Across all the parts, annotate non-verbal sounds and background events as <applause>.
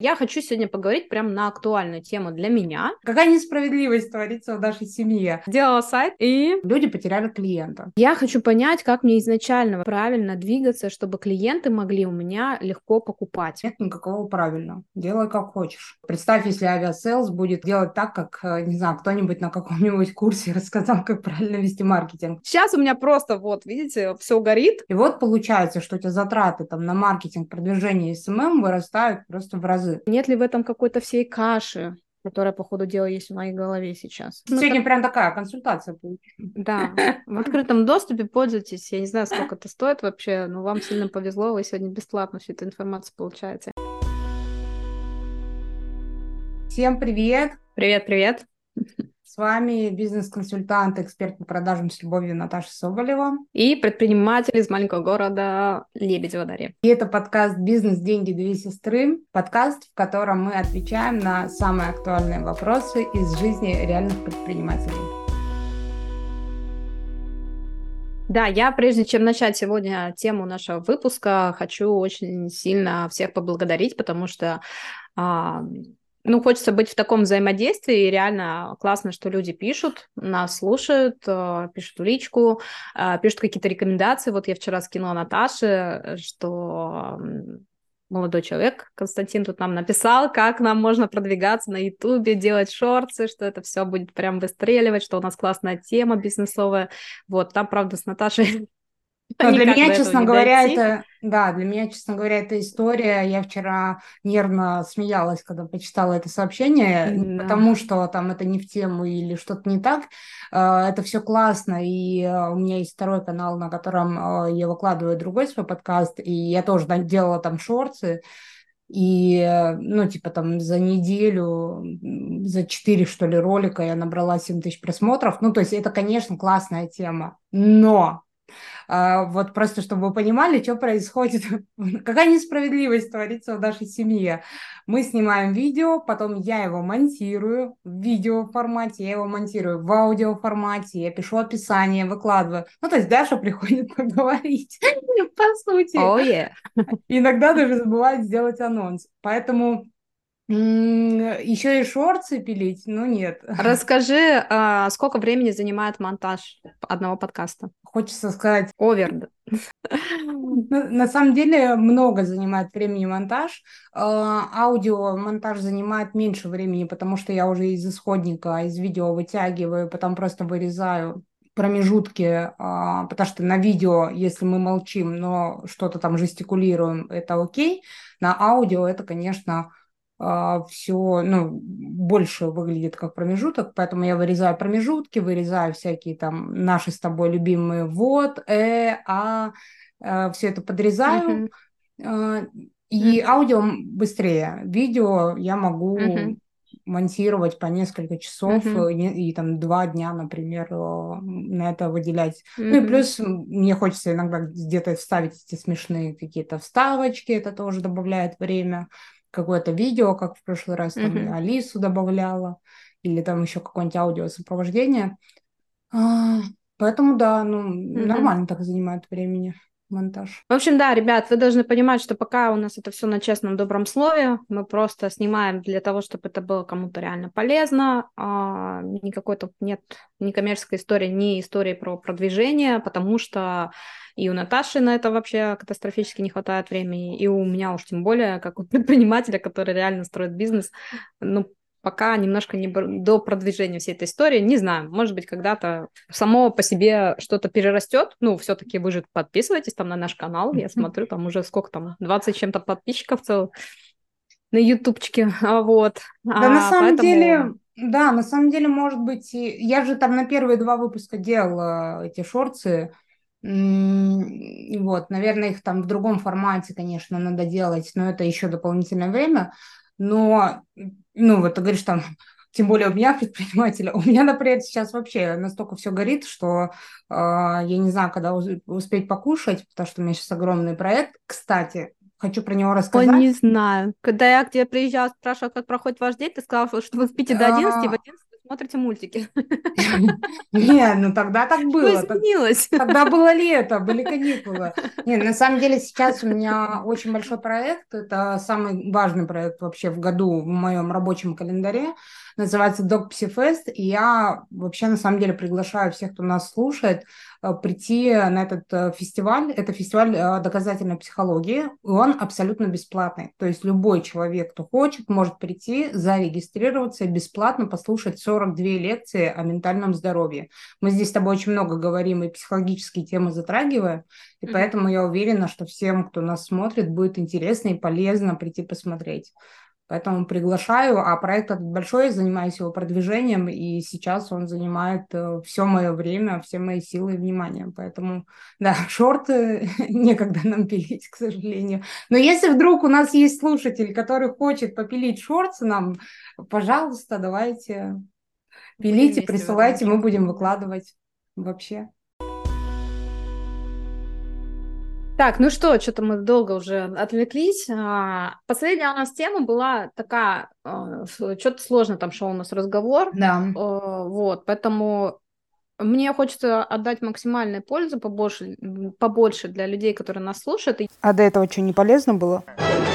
Я хочу сегодня поговорить прям на актуальную тему для меня. Какая несправедливость творится в нашей семье. Делала сайт, и люди потеряли клиента. Я хочу понять, как мне изначально правильно двигаться, чтобы клиенты могли у меня легко покупать. Нет никакого правильного. Делай как хочешь. Представь, если Aviasales будет делать так, как, э, не знаю, кто-нибудь на каком-нибудь курсе <laughs> рассказал, как правильно вести маркетинг. Сейчас у меня просто вот, видите, все горит. И вот получается, что у тебя затраты там на маркетинг, продвижение и SMM вырастают просто в разы разы. Нет ли в этом какой-то всей каши, которая, по ходу дела, есть в моей голове сейчас. Ну, Сегодня так... прям такая консультация получилась. Да, в открытом доступе пользуйтесь. Я не знаю, сколько это стоит вообще, но вам сильно повезло, вы сегодня бесплатно всю эту информацию получаете. Всем привет! Привет-привет! С вами бизнес-консультант, эксперт по продажам с любовью Наташа Соболева. И предприниматель из маленького города Лебедева Дарья. И это подкаст «Бизнес, деньги, две сестры». Подкаст, в котором мы отвечаем на самые актуальные вопросы из жизни реальных предпринимателей. Да, я прежде чем начать сегодня тему нашего выпуска, хочу очень сильно всех поблагодарить, потому что а, ну, хочется быть в таком взаимодействии, и реально классно, что люди пишут, нас слушают, э, пишут в личку, э, пишут какие-то рекомендации. Вот я вчера скинула Наташе, что молодой человек, Константин, тут нам написал, как нам можно продвигаться на Ютубе, делать шорты, что это все будет прям выстреливать, что у нас классная тема бизнесовая. Вот, там, правда, с Наташей но <laughs> для меня, честно говоря, дойти. это, да, для меня, честно говоря, эта история, я вчера нервно смеялась, когда почитала это сообщение, да. потому что там это не в тему или что-то не так, а, это все классно, и а, у меня есть второй канал, на котором а, я выкладываю другой свой подкаст, и я тоже делала там шорты, и, ну, типа там за неделю, за четыре, что ли, ролика я набрала 7 тысяч просмотров. Ну, то есть это, конечно, классная тема. Но вот просто, чтобы вы понимали, что происходит, <laughs> какая несправедливость творится в нашей семье. Мы снимаем видео, потом я его монтирую в видео формате, я его монтирую в аудио формате, я пишу описание, выкладываю. Ну, то есть Даша приходит <laughs> поговорить, по сути. Oh, yeah. Иногда даже забывает сделать анонс. Поэтому еще и шорты пилить? Ну нет. <laughs> Расскажи, а, сколько времени занимает монтаж одного подкаста? Хочется сказать... Овер. <laughs> На самом деле много занимает времени монтаж. А, аудио монтаж занимает меньше времени, потому что я уже из исходника, из видео вытягиваю, потом просто вырезаю промежутки, а, потому что на видео, если мы молчим, но что-то там жестикулируем, это окей. На аудио это, конечно, все, ну, больше выглядит как промежуток, поэтому я вырезаю промежутки, вырезаю всякие там наши с тобой любимые вот, э, а, э, все это подрезаю, uh-huh. и uh-huh. аудио быстрее, видео я могу uh-huh. монтировать по несколько часов uh-huh. и, и там два дня, например, на это выделять. Uh-huh. Ну и плюс мне хочется иногда где-то вставить эти смешные какие-то вставочки, это тоже добавляет время какое-то видео, как в прошлый раз, там mm-hmm. Алису добавляла, или там еще какое-нибудь аудиосопровождение. А, поэтому, да, ну, mm-hmm. нормально так занимает времени монтаж. В общем, да, ребят, вы должны понимать, что пока у нас это все на честном добром слове, мы просто снимаем для того, чтобы это было кому-то реально полезно. А, никакой тут нет ни коммерческой истории, ни истории про продвижение, потому что и у Наташи на это вообще катастрофически не хватает времени, и у меня уж тем более, как у <laughs> предпринимателя, который реально строит бизнес, ну, пока немножко не до продвижения всей этой истории. Не знаю, может быть, когда-то само по себе что-то перерастет. Ну, все-таки вы же подписывайтесь там на наш канал. Я смотрю, там уже сколько там, 20 чем-то подписчиков целых на ютубчике. Вот. Да, а, на самом поэтому... деле, да, на самом деле, может быть, я же там на первые два выпуска делала эти шорты, вот, наверное, их там в другом формате, конечно, надо делать, но это еще дополнительное время. Но, ну, вот ты говоришь там, <laughs> тем более у меня предпринимателя, у меня, например, сейчас вообще настолько все горит, что э, я не знаю, когда успеть покушать, потому что у меня сейчас огромный проект. Кстати, хочу про него рассказать. Ой, не знаю. Когда я к тебе приезжала, спрашивала, как проходит ваш день, ты сказала, что вы спите до 11, а... в 11 смотрите мультики. <laughs> Не, ну тогда так было. Что изменилось? Тогда было лето, были <laughs> каникулы. Не, на самом деле сейчас у меня очень большой проект. Это самый важный проект вообще в году в моем рабочем календаре называется Dog Psifest, и я вообще на самом деле приглашаю всех, кто нас слушает, прийти на этот э, фестиваль. Это фестиваль э, доказательной психологии, он абсолютно бесплатный. То есть любой человек, кто хочет, может прийти, зарегистрироваться и бесплатно послушать 42 лекции о ментальном здоровье. Мы здесь с тобой очень много говорим и психологические темы затрагиваем, и mm-hmm. поэтому я уверена, что всем, кто нас смотрит, будет интересно и полезно прийти посмотреть. Поэтому приглашаю, а проект этот большой, занимаюсь его продвижением, и сейчас он занимает э, все мое время, все мои силы и внимание. Поэтому, да, <laughs> шорты <laughs> некогда нам пилить, к сожалению. Но если вдруг у нас есть слушатель, который хочет попилить шорты нам, пожалуйста, давайте пилите, присылайте, мы будем выкладывать вообще. Так, ну что, что-то мы долго уже отвлеклись. А, последняя у нас тема была такая, а, что-то сложно там шел у нас разговор. Да. А, вот, поэтому мне хочется отдать максимальной пользы побольше, побольше для людей, которые нас слушают. А до этого что, не полезно было?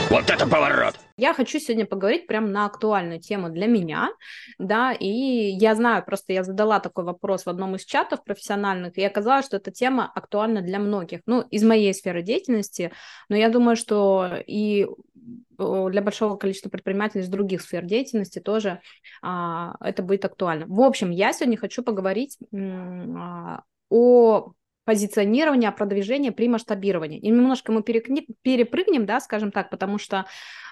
Вот это поворот! Я хочу сегодня поговорить прям на актуальную тему для меня, да, и я знаю, просто я задала такой вопрос в одном из чатов профессиональных, и оказалось, что эта тема актуальна для многих, ну, из моей сферы деятельности, но я думаю, что и для большого количества предпринимателей из других сфер деятельности тоже а, это будет актуально. В общем, я сегодня хочу поговорить а, о позиционирования, продвижения при масштабировании. И немножко мы перепрыгнем, да, скажем так, потому что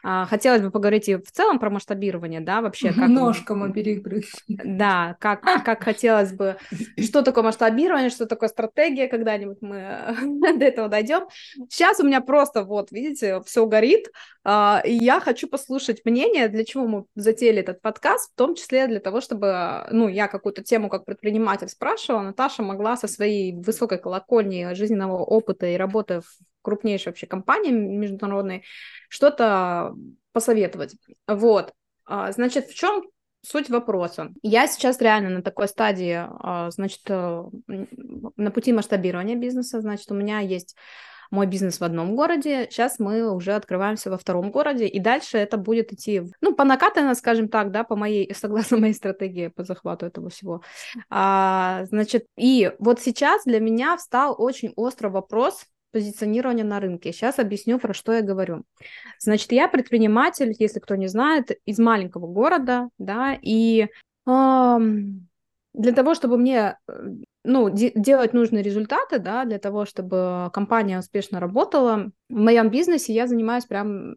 а, хотелось бы поговорить и в целом про масштабирование, да, вообще. Как, <laughs> Ножка мы перепрыгнем. Да, как, как хотелось бы, что такое масштабирование, что такое стратегия, когда-нибудь мы <laughs> до этого дойдем. Сейчас у меня просто, вот, видите, все горит, а, и я хочу послушать мнение, для чего мы затеяли этот подкаст, в том числе для того, чтобы, ну, я какую-то тему как предприниматель спрашивала, Наташа могла со своей высокой колокольни жизненного опыта и работы в крупнейшей вообще компании международной, что-то посоветовать. Вот. А, значит, в чем суть вопроса? Я сейчас реально на такой стадии, а, значит, э, на пути масштабирования бизнеса, значит, у меня есть мой бизнес в одном городе, сейчас мы уже открываемся во втором городе, и дальше это будет идти, ну, по накатанно, скажем так, да, по моей, <laughs> согласно моей стратегии по захвату этого всего. А, значит, и вот сейчас для меня встал очень острый вопрос позиционирования на рынке. Сейчас объясню, про что я говорю. Значит, я предприниматель, если кто не знает, из маленького города, да, и э, для того, чтобы мне ну, де- делать нужные результаты, да, для того, чтобы компания успешно работала, в моем бизнесе я занимаюсь прям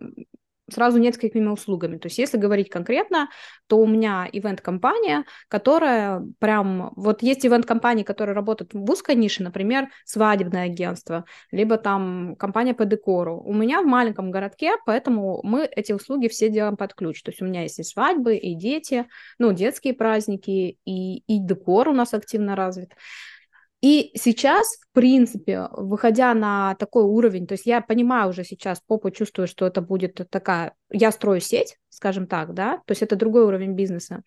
сразу несколькими услугами. То есть, если говорить конкретно, то у меня ивент-компания, которая прям... Вот есть ивент-компании, которые работают в узкой нише, например, свадебное агентство, либо там компания по декору. У меня в маленьком городке, поэтому мы эти услуги все делаем под ключ. То есть, у меня есть и свадьбы, и дети, ну, детские праздники, и, и декор у нас активно развит. И сейчас, в принципе, выходя на такой уровень, то есть я понимаю уже сейчас, попу чувствую, что это будет такая, я строю сеть, скажем так, да, то есть это другой уровень бизнеса.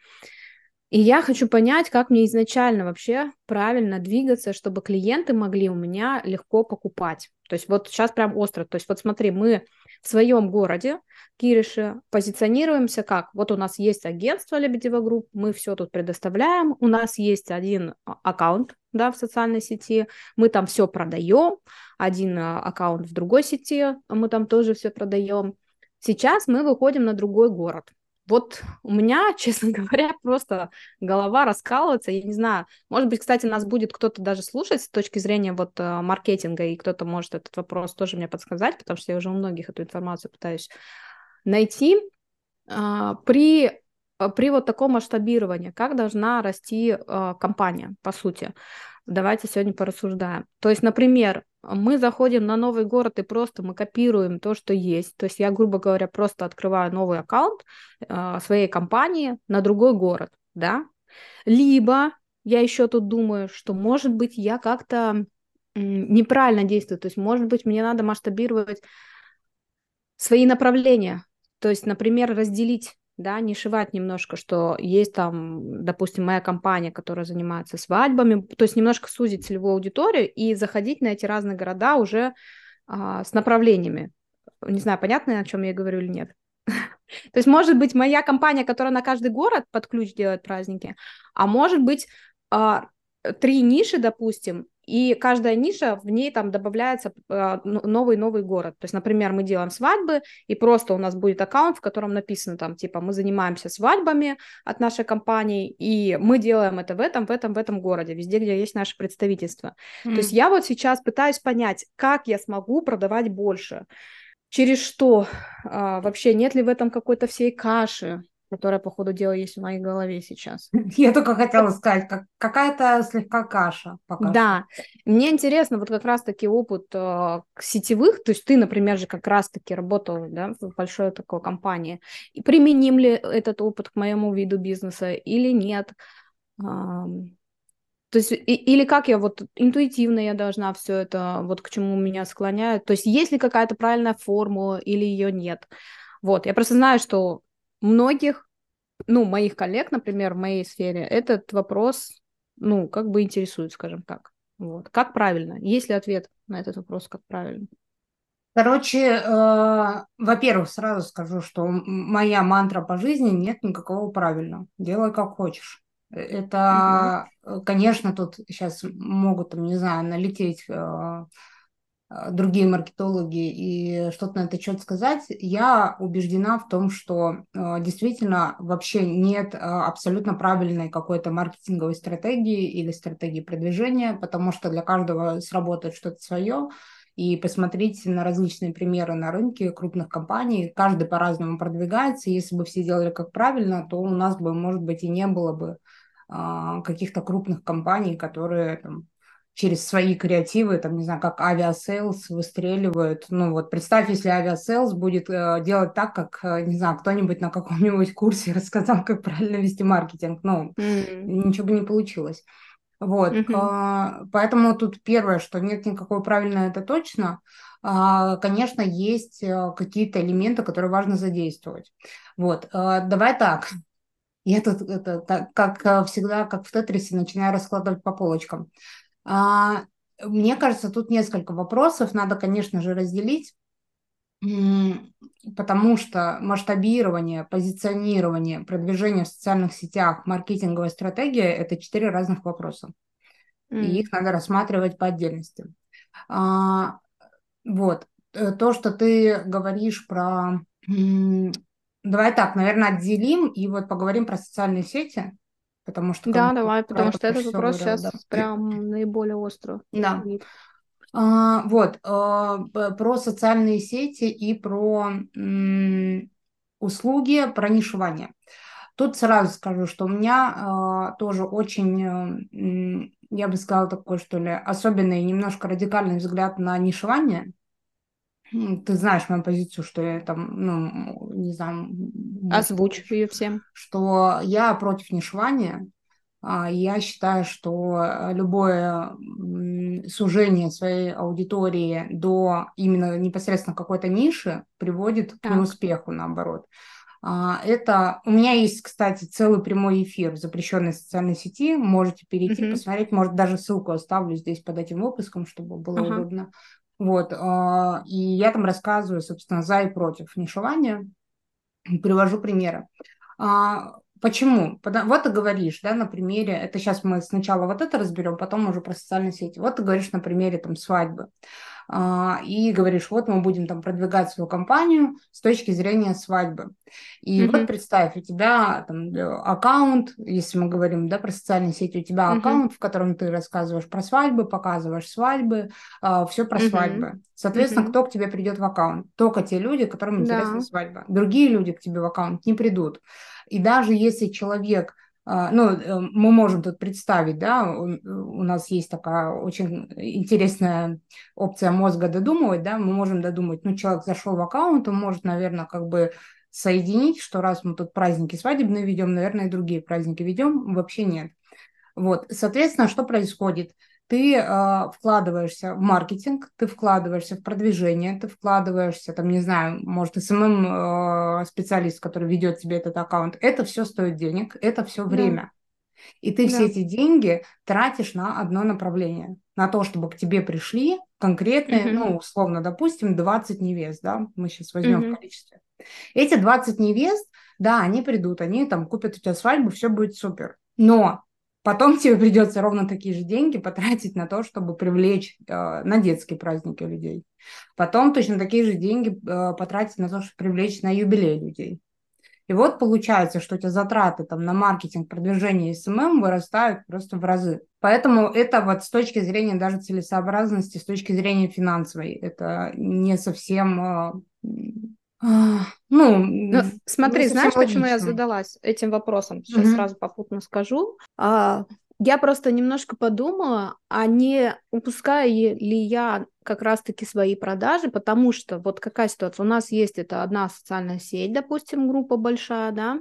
И я хочу понять, как мне изначально вообще правильно двигаться, чтобы клиенты могли у меня легко покупать. То есть вот сейчас прям остро. То есть вот смотри, мы в своем городе, Кириши, позиционируемся как? Вот у нас есть агентство Лебедева Group, мы все тут предоставляем, у нас есть один а, аккаунт, да, в социальной сети, мы там все продаем, один а, аккаунт в другой сети, мы там тоже все продаем. Сейчас мы выходим на другой город. Вот у меня, <laughs> честно говоря, просто голова раскалывается. Я не знаю, может быть, кстати, нас будет кто-то даже слушать с точки зрения вот э, маркетинга, и кто-то может этот вопрос тоже мне подсказать, потому что я уже у многих эту информацию пытаюсь найти. А, при а, при вот таком масштабировании, как должна расти э, компания, по сути. Давайте сегодня порассуждаем. То есть, например, мы заходим на новый город и просто мы копируем то, что есть. То есть я, грубо говоря, просто открываю новый аккаунт э, своей компании на другой город, да. Либо я еще тут думаю, что, может быть, я как-то неправильно действую. То есть, может быть, мне надо масштабировать свои направления. То есть, например, разделить да, нишевать немножко, что есть там, допустим, моя компания, которая занимается свадьбами, то есть немножко сузить целевую аудиторию и заходить на эти разные города уже а, с направлениями. Не знаю, понятно, о чем я говорю или нет. <laughs> То есть, может быть, моя компания, которая на каждый город под ключ делает праздники, а может быть, а, три ниши, допустим, и каждая ниша, в ней там добавляется новый-новый а, город. То есть, например, мы делаем свадьбы, и просто у нас будет аккаунт, в котором написано там, типа, мы занимаемся свадьбами от нашей компании, и мы делаем это в этом, в этом, в этом городе, везде, где есть наше представительство. Mm. То есть я вот сейчас пытаюсь понять, как я смогу продавать больше через что? А, вообще нет ли в этом какой-то всей каши, которая, по ходу дела, есть в моей голове сейчас? <laughs> Я только хотела сказать, как, какая-то слегка каша пока Да, что. мне интересно, вот как раз-таки опыт э, сетевых, то есть ты, например, же как раз-таки работал да, в большой такой компании, и применим ли этот опыт к моему виду бизнеса или нет? То есть, и, или как я вот интуитивно я должна все это, вот к чему меня склоняют. То есть, есть ли какая-то правильная формула или ее нет. Вот, я просто знаю, что многих, ну, моих коллег, например, в моей сфере, этот вопрос, ну, как бы интересует, скажем так. Вот. Как правильно? Есть ли ответ на этот вопрос, как правильно? Короче, э, во-первых, сразу скажу, что моя мантра по жизни нет никакого правильного. Делай как хочешь. Это, угу. конечно, тут сейчас могут, там, не знаю, налететь э, э, другие маркетологи и что-то на этот счет сказать. Я убеждена в том, что э, действительно вообще нет абсолютно правильной какой-то маркетинговой стратегии или стратегии продвижения, потому что для каждого сработает что-то свое и посмотреть на различные примеры на рынке крупных компаний. Каждый по-разному продвигается. Если бы все делали как правильно, то у нас бы, может быть, и не было бы каких-то крупных компаний, которые там, через свои креативы, там, не знаю, как Aviasales выстреливают. Ну вот представь, если Aviasales будет э, делать так, как, э, не знаю, кто-нибудь на каком-нибудь курсе <laughs> рассказал, как правильно вести маркетинг. Ну, mm-hmm. ничего бы не получилось. Вот, mm-hmm. э, поэтому тут первое, что нет никакого правильного, это точно. Э, конечно, есть э, какие-то элементы, которые важно задействовать. Вот, э, давай так, я тут, это, так, как всегда, как в Тетрисе, начинаю раскладывать по полочкам. А, мне кажется, тут несколько вопросов. Надо, конечно же, разделить, потому что масштабирование, позиционирование, продвижение в социальных сетях, маркетинговая стратегия – это четыре разных вопроса. Mm. И их надо рассматривать по отдельности. А, вот. Э, то, что ты говоришь про Давай так, наверное, отделим и вот поговорим про социальные сети, потому что... Да, давай, потому что этот вопрос говорил, сейчас да. прям наиболее остро. Да. А, вот, а, про социальные сети и про м, услуги, про нишевание. Тут сразу скажу, что у меня а, тоже очень, м, я бы сказала, такой, что ли, особенный, немножко радикальный взгляд на нишевание. Ты знаешь мою позицию, что я там, ну, не знаю... Озвучь ее всем. Что я против нишевания. А, я считаю, что любое сужение своей аудитории до именно непосредственно какой-то ниши приводит так. к неуспеху, наоборот. А, это у меня есть, кстати, целый прямой эфир в запрещенной социальной сети. Можете перейти, uh-huh. посмотреть. Может, даже ссылку оставлю здесь под этим выпуском, чтобы было uh-huh. удобно. Вот, а, и я там рассказываю, собственно, за и против нишевания, привожу примеры. Почему? Вот ты говоришь, да, на примере, это сейчас мы сначала вот это разберем, потом уже про социальные сети. Вот ты говоришь на примере там свадьбы. А, и говоришь, вот мы будем там продвигать свою компанию с точки зрения свадьбы. И mm-hmm. вот представь, у тебя там аккаунт, если мы говорим, да, про социальные сети, у тебя mm-hmm. аккаунт, в котором ты рассказываешь про свадьбы, показываешь свадьбы, а, все про mm-hmm. свадьбы. Соответственно, mm-hmm. кто к тебе придет в аккаунт? Только те люди, которым интересна да. свадьба. Другие люди к тебе в аккаунт не придут. И даже если человек а, ну, э, мы можем тут представить, да, у нас есть такая очень интересная опция мозга додумывать, да, мы можем додумать, ну, человек зашел в аккаунт, он может, наверное, как бы соединить, что раз мы тут праздники свадебные ведем, наверное, и другие праздники ведем, вообще нет. Вот, соответственно, что происходит? Ты э, вкладываешься в маркетинг, ты вкладываешься в продвижение, ты вкладываешься, там, не знаю, может, эм, э, который ведет тебе этот аккаунт. Это все стоит денег, это все время. Да. И ты да. все эти деньги тратишь на одно направление. На то, чтобы к тебе пришли конкретные, mm-hmm. ну, условно, допустим, 20 невест, да, мы сейчас возьмем mm-hmm. в количестве. Эти 20 невест, да, они придут, они там купят у тебя свадьбу, все будет супер. Но потом тебе придется ровно такие же деньги потратить на то, чтобы привлечь э, на детские праздники людей. Потом точно такие же деньги э, потратить на то, чтобы привлечь на юбилей людей. И вот получается, что у тебя затраты там, на маркетинг, продвижение SMM вырастают просто в разы. Поэтому это вот с точки зрения даже целесообразности, с точки зрения финансовой, это не совсем э, ну, ну, смотри, знаешь, почему я задалась этим вопросом? Сейчас угу. сразу попутно скажу. А, я просто немножко подумала, а не упускаю ли я как раз-таки свои продажи, потому что вот какая ситуация? У нас есть это одна социальная сеть, допустим, группа большая, да,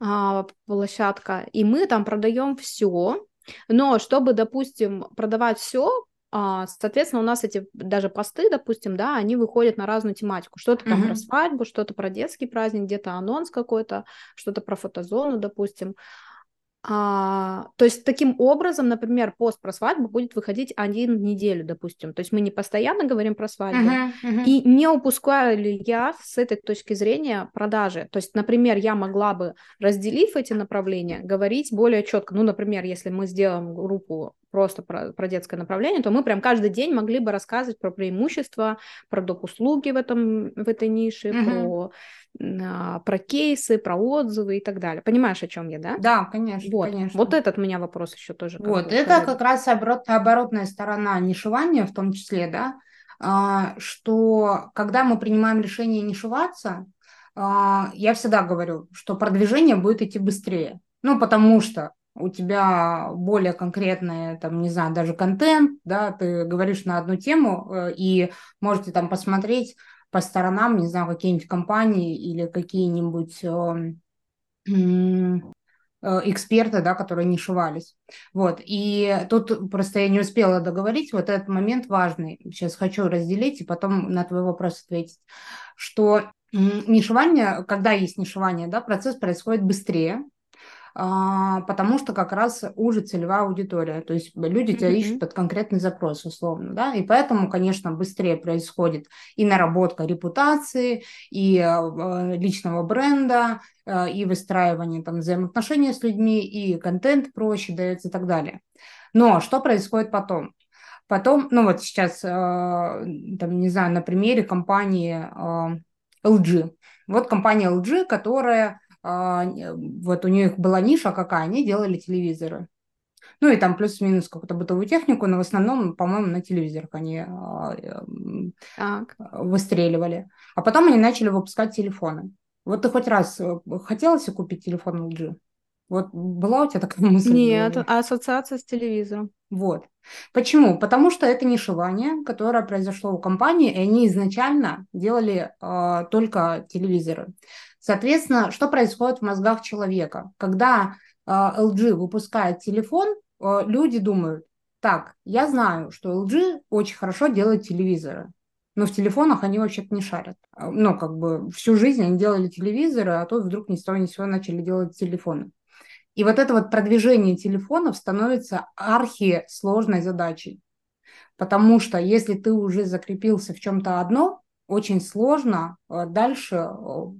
а, площадка, и мы там продаем все, но чтобы, допустим, продавать все, а, соответственно, у нас эти даже посты, допустим, да, они выходят на разную тематику. Что-то там mm-hmm. про свадьбу, что-то про детский праздник, где-то анонс какой-то, что-то про фотозону, допустим. А, то есть таким образом, например, пост про свадьбу будет выходить один в неделю, допустим. То есть мы не постоянно говорим про свадьбу. Uh-huh, uh-huh. И не упускаю ли я с этой точки зрения продажи? То есть, например, я могла бы, разделив эти направления, говорить более четко. Ну, например, если мы сделаем группу просто про, про детское направление, то мы прям каждый день могли бы рассказывать про преимущества, про доп. услуги в, этом, в этой нише, uh-huh. про про кейсы, про отзывы и так далее. Понимаешь, о чем я, да? Да, конечно. Вот, конечно. вот этот у меня вопрос еще тоже. Вот, это как раз оборот, оборотная сторона нишевания в том числе, да, а, что когда мы принимаем решение нишеваться, а, я всегда говорю, что продвижение будет идти быстрее. Ну, потому что у тебя более конкретный, там, не знаю, даже контент, да, ты говоришь на одну тему, э, и можете там посмотреть по сторонам, не знаю, какие-нибудь компании или какие-нибудь эм, э, эксперты, да, которые не шивались. Вот. И тут просто я не успела договорить, вот этот момент важный. Сейчас хочу разделить и потом на твой вопрос ответить. Что нишевание, когда есть нишевание, да, процесс происходит быстрее, потому что как раз уже целевая аудитория, то есть люди тебя mm-hmm. ищут под конкретный запрос условно, да, и поэтому, конечно, быстрее происходит и наработка репутации, и э, личного бренда, э, и выстраивание там взаимоотношений с людьми, и контент проще дается и так далее. Но что происходит потом? Потом, ну вот сейчас, там, не знаю, на примере компании LG. Вот компания LG, которая а, вот у них была ниша какая, они делали телевизоры. Ну и там плюс-минус какую-то бытовую технику, но в основном, по-моему, на телевизорах они а, так. выстреливали. А потом они начали выпускать телефоны. Вот ты хоть раз э, хотела себе купить телефон LG? Вот была у тебя такая <laughs> мысль? Нет, ассоциация с телевизором. Вот. Почему? Потому что это нишевание, которое произошло у компании, и они изначально делали э, только телевизоры. Соответственно, что происходит в мозгах человека? Когда LG выпускает телефон, э, люди думают, так, я знаю, что LG очень хорошо делает телевизоры, но в телефонах они вообще-то не шарят. Ну, как бы всю жизнь они делали телевизоры, а то вдруг ни с того ни с сего начали делать телефоны. И вот это вот продвижение телефонов становится архи-сложной задачей. Потому что если ты уже закрепился в чем-то одно, очень сложно э, дальше э,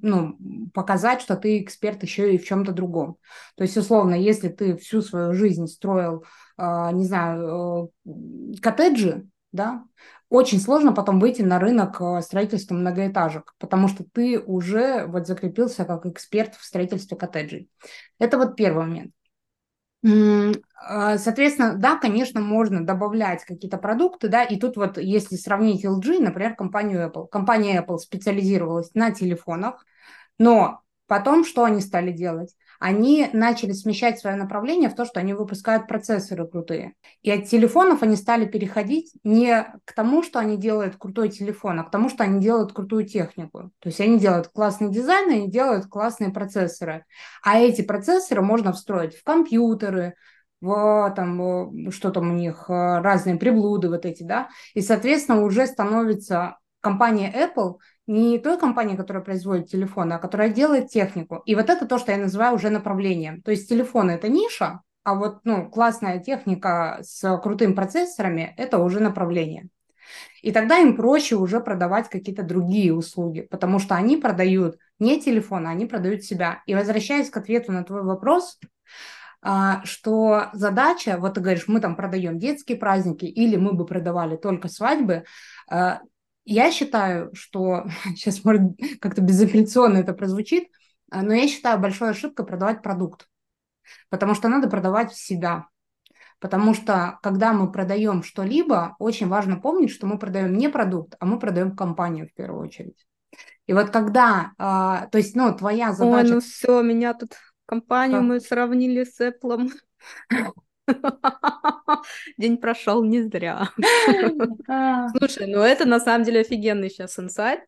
ну, показать, что ты эксперт еще и в чем-то другом. То есть, условно, если ты всю свою жизнь строил, э, не знаю, коттеджи, да, очень сложно потом выйти на рынок строительства многоэтажек, потому что ты уже вот закрепился как эксперт в строительстве коттеджей. Это вот первый момент. А, соответственно, да, конечно, можно добавлять какие-то продукты, да, и тут вот если сравнить LG, например, компанию Apple. Компания Apple специализировалась на телефонах, но потом что они стали делать? Они начали смещать свое направление в то, что они выпускают процессоры крутые. И от телефонов они стали переходить не к тому, что они делают крутой телефон, а к тому, что они делают крутую технику. То есть они делают классный дизайн, они делают классные процессоры. А эти процессоры можно встроить в компьютеры, в там, что там у них, э, разные приблуды вот эти, да, и, соответственно, уже становится компания Apple не той компанией, которая производит телефоны, а которая делает технику. И вот это то, что я называю уже направлением. То есть телефоны – это ниша, а вот ну, классная техника с крутыми процессорами – это уже направление. И тогда им проще уже продавать какие-то другие услуги, потому что они продают не телефон, а они продают себя. И возвращаясь к ответу на твой вопрос, а, что задача, вот ты говоришь, мы там продаем детские праздники, или мы бы продавали только свадьбы, а, я считаю, что <laughs> сейчас, может, как-то безапелляционно это прозвучит, а, но я считаю большой ошибкой продавать продукт, потому что надо продавать себя. Потому что, когда мы продаем что-либо, очень важно помнить, что мы продаем не продукт, а мы продаем компанию в первую очередь. И вот когда, а, то есть, ну, твоя задача... Ой, ну все, меня тут компанию мы сравнили с Apple. <laughs> <laughs> День прошел не зря. <laughs> Слушай, ну это на самом деле офигенный сейчас инсайт.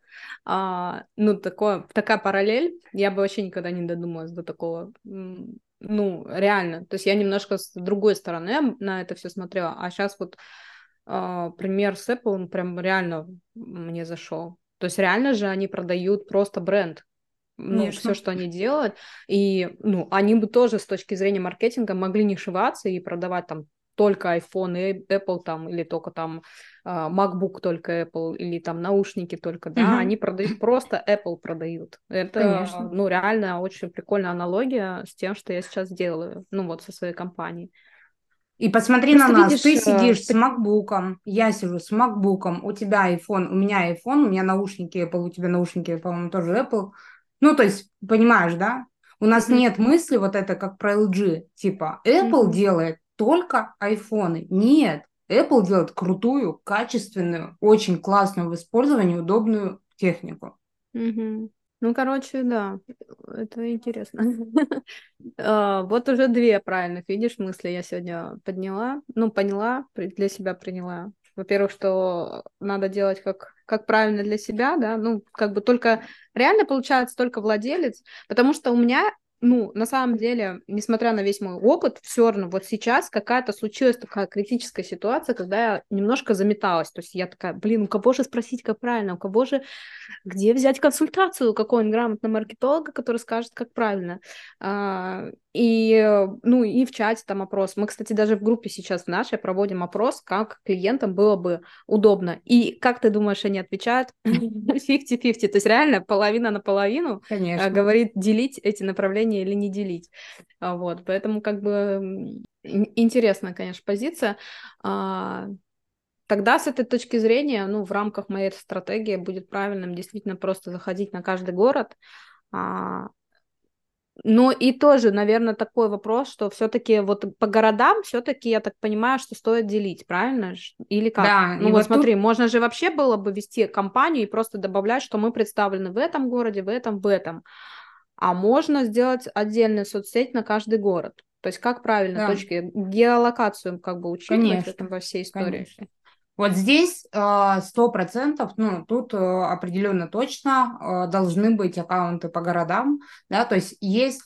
А, ну, такое, такая параллель. Я бы вообще никогда не додумалась до такого. Ну, реально. То есть я немножко с другой стороны на это все смотрела. А сейчас вот а, пример с Apple, он прям реально мне зашел. То есть реально же они продают просто бренд ну, все, что они делают. И, ну, они бы тоже с точки зрения маркетинга могли не шиваться и продавать там только iPhone и Apple там, или только там uh, MacBook только Apple, или там наушники только, да, угу. они продают, просто Apple продают. Это, Конечно. ну, реально очень прикольная аналогия с тем, что я сейчас делаю, ну, вот со своей компанией. И посмотри Просто на нас, видишь, ты э, сидишь ты... с MacBook, я сижу с MacBook, у тебя iPhone, у меня iPhone, у меня наушники Apple, у тебя наушники, по-моему, тоже Apple. Ну, то есть, понимаешь, да? У нас mm-hmm. нет мысли вот это как про LG, типа Apple mm-hmm. делает только айфоны. Нет, Apple делает крутую, качественную, очень классную в использовании, удобную технику. Mm-hmm. Ну, короче, да, это интересно. <laughs> А, вот уже две правильных, видишь, мысли я сегодня подняла, ну, поняла, для себя приняла. Во-первых, что надо делать как, как правильно для себя, да, ну, как бы только реально получается только владелец, потому что у меня ну, на самом деле, несмотря на весь мой опыт, все равно вот сейчас какая-то случилась такая критическая ситуация, когда я немножко заметалась. То есть я такая, блин, у кого же спросить, как правильно, у кого же, где взять консультацию у какого-нибудь грамотного маркетолога, который скажет, как правильно. А, и, ну, и в чате там опрос. Мы, кстати, даже в группе сейчас нашей проводим опрос, как клиентам было бы удобно. И как ты думаешь, они отвечают? <laughs> 50-50. То есть реально половина на половину а, Конечно. говорит делить эти направления или не делить. А, вот, поэтому как бы интересная, конечно, позиция. А, тогда с этой точки зрения, ну, в рамках моей стратегии будет правильным действительно просто заходить на каждый город, ну и тоже, наверное, такой вопрос, что все-таки вот по городам все-таки я так понимаю, что стоит делить, правильно? Или как? Да. Ну вот, вот смотри, тут... можно же вообще было бы вести компанию и просто добавлять, что мы представлены в этом городе, в этом, в этом. А можно сделать отдельную соцсеть на каждый город. То есть как правильно да. точки геолокацию как бы учитывать Конечно. во всей истории. Конечно. Вот здесь а, сто процентов, ну, тут э, определенно точно а, должны быть аккаунты по городам, да, то есть есть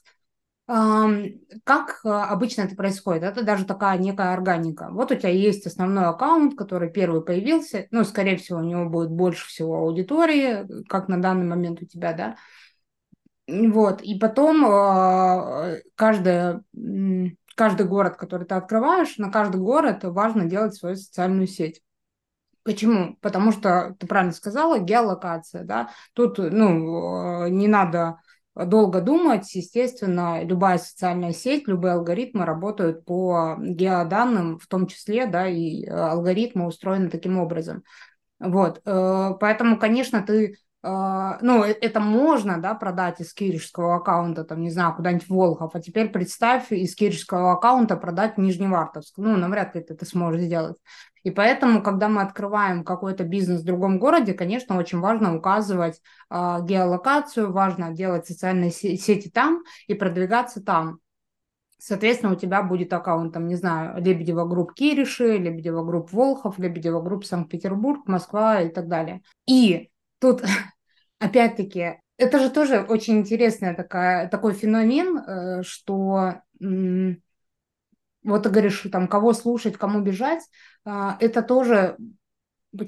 как а, обычно это происходит? Это даже такая некая органика. Вот у тебя есть основной аккаунт, который первый появился, ну, скорее всего, у него будет больше всего аудитории, как на данный момент у тебя, да. Вот, и потом каждый, каждый город, который ты открываешь, на каждый город важно делать свою социальную сеть. Почему? Потому что, ты правильно сказала, геолокация, да, тут, ну, не надо долго думать, естественно, любая социальная сеть, любые алгоритмы работают по геоданным, в том числе, да, и алгоритмы устроены таким образом. Вот, э, поэтому, конечно, ты ну, это можно, да, продать из киришского аккаунта, там, не знаю, куда-нибудь в Волхов, а теперь представь из киришского аккаунта продать в Нижневартовск. Ну, навряд ли ты это сможешь сделать. И поэтому, когда мы открываем какой-то бизнес в другом городе, конечно, очень важно указывать э, геолокацию, важно делать социальные сети там и продвигаться там. Соответственно, у тебя будет аккаунт, там, не знаю, Лебедева групп Кириши, Лебедева групп Волхов, Лебедева групп Санкт-Петербург, Москва и так далее. И тут, <laughs> опять-таки, это же тоже очень интересный такая, такой феномен, э, что вот ты говоришь, там, кого слушать, кому бежать, а, это тоже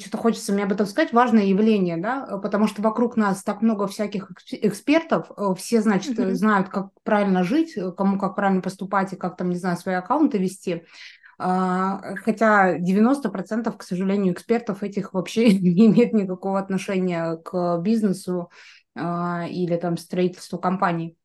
что-то хочется мне об этом сказать, важное явление, да, потому что вокруг нас так много всяких экспертов, э, все, значит, mm-hmm. знают, как правильно жить, кому как правильно поступать и как там, не знаю, свои аккаунты вести. А, хотя 90%, к сожалению, экспертов этих вообще <laughs> не имеют никакого отношения к бизнесу а, или там строительству компаний.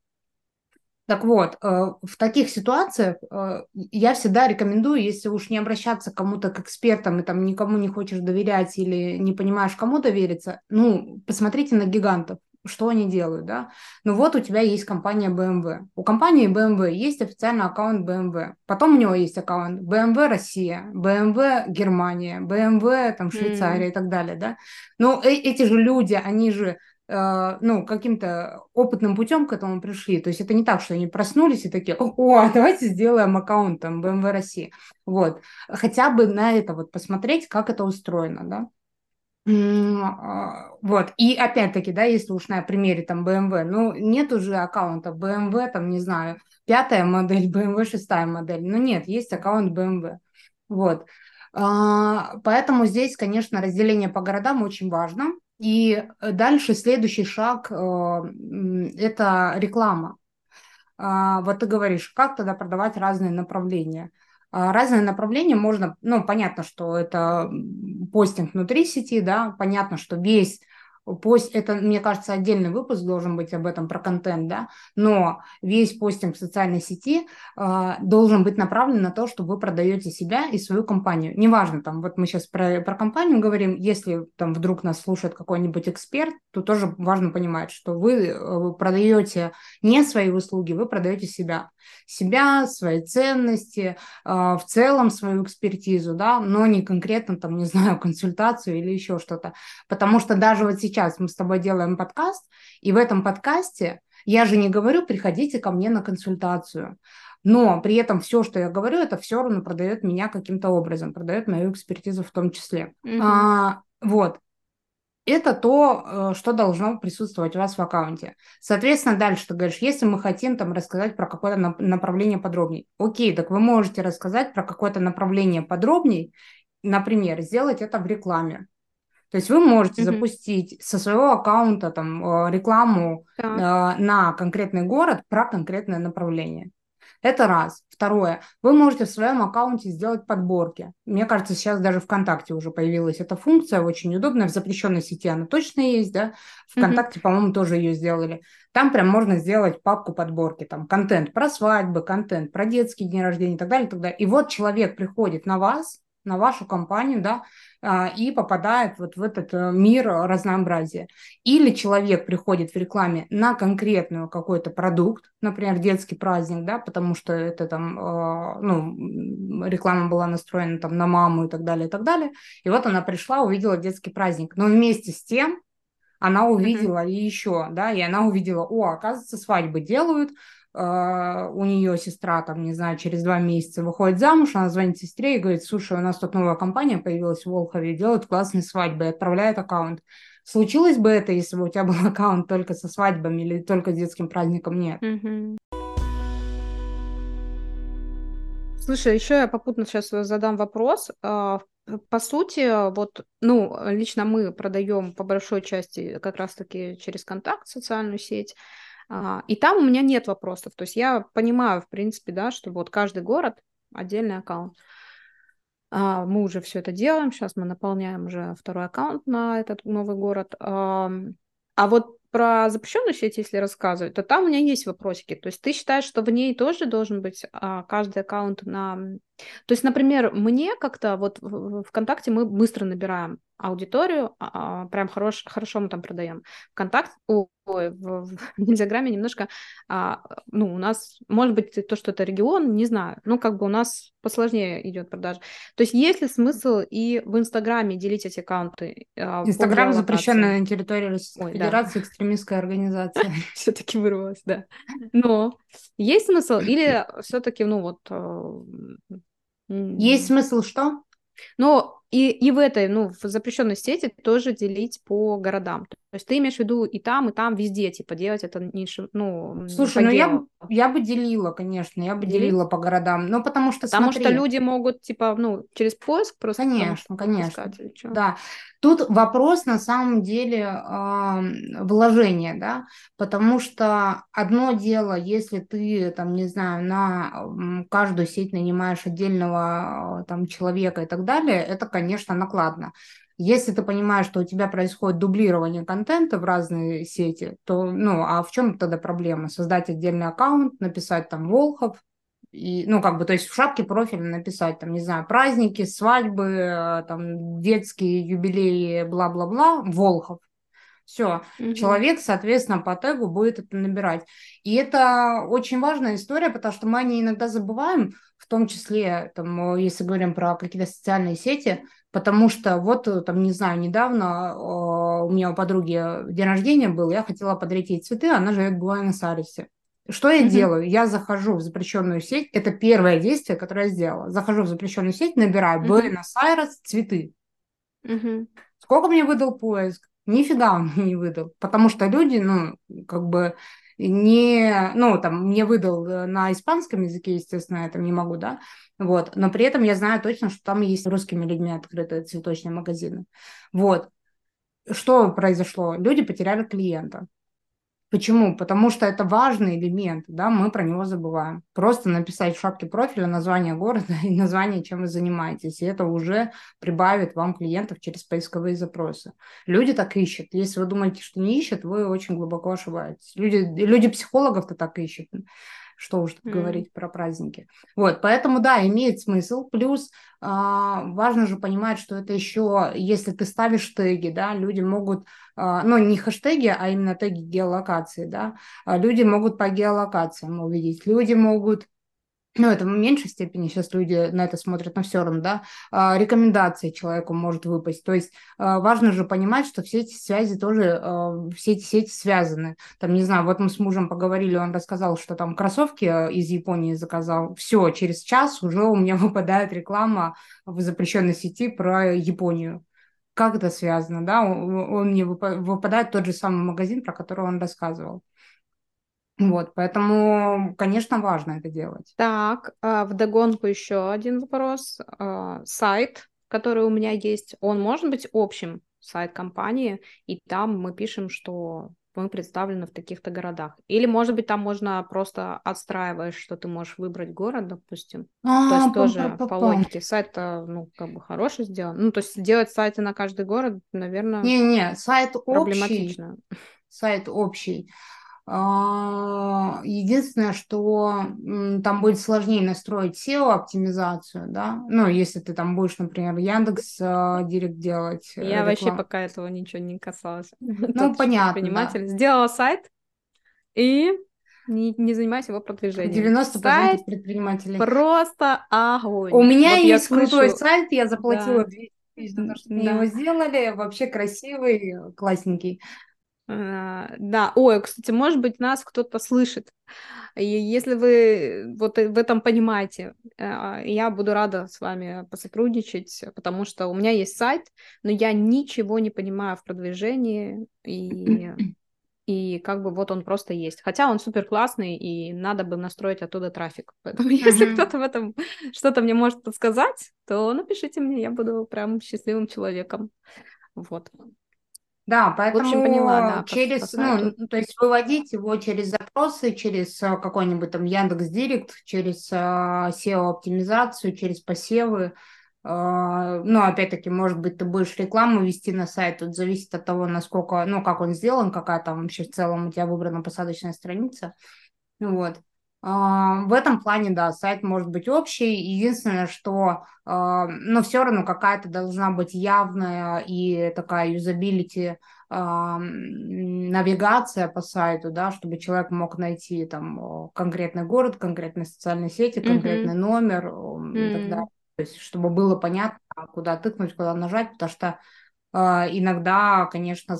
Так вот, э, в таких ситуациях э, я всегда рекомендую, если уж не обращаться к кому-то к экспертам и там никому не хочешь доверять или не понимаешь, кому довериться, ну, посмотрите на гигантов что они делают, да. Ну вот у тебя есть компания BMW. У компании BMW есть официальный аккаунт BMW. Потом у него есть аккаунт BMW Россия, BMW Германия, BMW там Швейцария mm. и так далее, да. Но э эти же люди, они же э, ну, каким-то опытным путем к этому пришли. То есть это не так, что они проснулись и такие, о, а давайте сделаем аккаунт там BMW России. Вот. Хотя бы на это вот посмотреть, как это устроено, да. А, вот, и опять-таки, да, если уж на примере там BMW, ну, нет уже аккаунта BMW, там, не знаю, пятая модель, BMW шестая модель, ну, нет, есть аккаунт BMW, вот. А, поэтому здесь, конечно, разделение по городам очень важно. И дальше следующий шаг а, – это реклама. Вот ты говоришь, как тогда продавать разные направления – а, разные направления можно, ну, понятно, что это постинг внутри сети, да, понятно, что весь Пост, это, мне кажется, отдельный выпуск должен быть об этом, про контент, да, но весь постинг в социальной сети э, должен быть направлен на то, что вы продаете себя и свою компанию. Неважно, там, вот мы сейчас про, про компанию говорим, если там вдруг нас слушает какой-нибудь эксперт, то тоже важно понимать, что вы э, продаете не свои услуги, вы продаете себя. Себя, свои ценности, э, в целом свою экспертизу, да, но не конкретно, там, не знаю, консультацию или еще что-то. Потому что даже вот сейчас сейчас мы с тобой делаем подкаст, и в этом подкасте я же не говорю, приходите ко мне на консультацию. Но при этом все, что я говорю, это все равно продает меня каким-то образом, продает мою экспертизу в том числе. Mm-hmm. А, вот. Это то, э, что должно присутствовать у вас в аккаунте. Соответственно, дальше ты говоришь, если мы хотим там рассказать про какое-то направление подробнее. Окей, так вы можете рассказать про какое-то направление подробнее, например, сделать это в рекламе. То есть вы можете mm-hmm. запустить со своего аккаунта там э, рекламу да. э, на конкретный город про конкретное направление. Это раз. Второе. Вы можете в своем аккаунте сделать подборки. Мне кажется, сейчас даже ВКонтакте уже появилась эта функция, очень удобная. В запрещенной сети она точно есть, да? ВКонтакте, mm-hmm. по-моему, тоже ее сделали. Там прям можно сделать папку подборки, там контент про свадьбы, контент про детские дни рождения и так далее, и так далее. И вот человек приходит на вас, на вашу компанию, да, а, и попадает вот в этот э, мир разнообразия. Или человек приходит в рекламе на конкретную какой-то продукт, например, детский праздник, да, потому что это там, а, ну, реклама была настроена там на маму и так далее, и так далее. И вот она пришла, увидела детский праздник. Но вместе с тем она увидела mm-hmm. и еще, да, и она увидела, о, оказывается, свадьбы делают, у нее сестра, там, не знаю, через два месяца выходит замуж, она звонит сестре и говорит, слушай, у нас тут новая компания появилась в Волхове, делают классные свадьбы, отправляет аккаунт. Случилось бы это, если бы у тебя был <laughs> аккаунт только со свадьбами или только с детским праздником? Нет. Mm-hmm. Слушай, еще я попутно сейчас задам вопрос. А, по сути, вот, ну, лично мы продаем по большой части как раз-таки через контакт, социальную сеть. А, и там у меня нет вопросов. То есть я понимаю, в принципе, да, что вот каждый город отдельный аккаунт. А, мы уже все это делаем. Сейчас мы наполняем уже второй аккаунт на этот новый город. А вот про запрещенную сеть, если рассказывать, то там у меня есть вопросики. То есть ты считаешь, что в ней тоже должен быть а, каждый аккаунт на... То есть, например, мне как-то вот в ВКонтакте мы быстро набираем аудиторию, а, прям хорош, хорошо мы там продаем. ВКонтакте, ой, в, в <laughs> Инстаграме немножко, а, ну, у нас, может быть, то, что это регион, не знаю, ну, как бы у нас посложнее идет продажа. То есть есть ли смысл и в Инстаграме делить эти аккаунты? А, Инстаграм запрещенная на территории Российской ой, Федерации да. экстремистская организация. <laughs> Все-таки вырвалась, да. Но есть смысл или все-таки, ну, вот... Э, есть смысл что? Но и, и в этой, ну, в запрещенной сети тоже делить по городам. То есть ты имеешь в виду и там, и там, везде, типа, делать это не, ну, Слушай, ну я, я бы делила, конечно, я бы Делить? делила по городам. Ну, потому что, Потому смотри, что люди могут, типа, ну, через поиск просто Конечно, конечно. искать. Да, тут вопрос на самом деле ам, вложения, да, потому что одно дело, если ты там, не знаю, на каждую сеть нанимаешь отдельного а, там человека и так далее, это, конечно, накладно. Если ты понимаешь, что у тебя происходит дублирование контента в разные сети, то, ну, а в чем тогда проблема? Создать отдельный аккаунт, написать там Волхов, и, ну, как бы, то есть в шапке профиля написать, там, не знаю, праздники, свадьбы, э, там, детские юбилеи, бла-бла-бла, Волхов. Все, Мгм. человек, соответственно, по тегу будет это набирать. И это очень важная история, потому что мы о ней иногда забываем, в том числе, там, э, если говорим про какие-то социальные сети, потому что вот, э, там, не знаю, недавно э, у меня у подруги день рождения был, я хотела подарить ей цветы, она живет в Буэнос-Айресе. Что я Мгм. делаю? Я захожу в запрещенную сеть, это первое действие, которое я сделала. Захожу в запрещенную сеть, набираю Мгм. Буэнос-Айрес, цветы. Мгм. Сколько мне выдал поиск? Нифига он мне не выдал, потому что люди, ну, как бы не, ну, там, мне выдал э, на испанском языке, естественно, я там не могу, да, вот, но при этом я знаю точно, что там есть русскими людьми открытые цветочные магазины, вот. Что произошло? Люди потеряли клиента. Почему? Потому что это важный элемент, да, мы про него забываем. Просто написать в шапке профиля название города <laughs> и название, чем вы занимаетесь, и это уже прибавит вам клиентов через поисковые запросы. Люди так ищут. Если вы думаете, что не ищут, вы очень глубоко ошибаетесь. Люди, люди психологов-то так ищут. Что уж тут М. говорить про праздники. Вот, поэтому, да, имеет смысл. Плюс а, важно же понимать, что это еще, если ты ставишь теги, да, люди могут, а, ну, не хэштеги, а именно теги геолокации, да, а люди могут по геолокациям увидеть, люди могут ну, это в меньшей степени сейчас люди на это смотрят, но все равно, да, а, рекомендации человеку может выпасть. То есть а, важно же понимать, что все эти связи тоже, а, все эти сети связаны. Там, не знаю, вот мы с мужем поговорили, он рассказал, что там кроссовки из Японии заказал. Все, через час уже у меня <laughs> выпадает реклама в запрещенной сети про Японию. Как это связано, да? Он, мне выпа- выпадает тот же самый магазин, про который он рассказывал. Вот, поэтому, конечно, важно это делать. Так, а, вдогонку еще один вопрос. А, Сайт, который у меня есть, он может быть общим, сайт компании, и там мы пишем, что мы представлены в таких-то городах. Или, может быть, там можно просто отстраиваешь, что ты можешь выбрать город, допустим. То А, есть тоже по логике. Сайт, ну, как бы хороший сделан. Ну, то есть делать сайты на каждый город, наверное, Не-не, сайт общий, проблематично. сайт общий. А, Единственное, что там будет сложнее настроить SEO-оптимизацию, да, ну, если ты там будешь, например, Яндекс а, Директ делать, э, Я вообще реклам- пока этого ничего не касалась. <laughs> Ну, Тот понятно, предприниматель. Сделала сайт и не, не занимаюсь его продвижением. 90% Сайт предпринимателей. просто огонь. У меня Вот есть крутой слышу- сайт, я заплатила Да. 200 тысяч за то, что мне Да. его сделали, вообще красивый, классненький. А, Да, ой, кстати, может быть, нас кто-то слышит. И если вы вот в этом понимаете, а, я буду рада с вами посотрудничать, потому что у меня есть сайт, но я ничего не понимаю в продвижении, и, и как бы вот он просто есть. Хотя он супер классный, и надо бы настроить оттуда трафик. <laughs> Поэтому если Мгм. кто-то в этом что-то мне может подсказать, то напишите мне, я буду прям счастливым человеком. Вот. Да, поэтому поняла, да, через, сайту. ну, то есть выводить его через запросы, через а, какой-нибудь там Яндекс Директ, через а, SEO-оптимизацию, через посевы. А, Ну, опять-таки, может быть, ты будешь рекламу вести на сайт, тут зависит от того, насколько, ну, как он сделан, какая там вообще в целом у тебя выбрана посадочная страница. Вот. А, В этом плане, да, сайт может быть общий. Единственное, что, а, но все равно какая-то должна быть явная и такая юзабилити а, навигация по сайту, да, чтобы человек мог найти там конкретный город, конкретные социальные сети, конкретный номер о, и так далее. То есть, чтобы было понятно, куда тыкнуть, куда нажать, потому что иногда, конечно,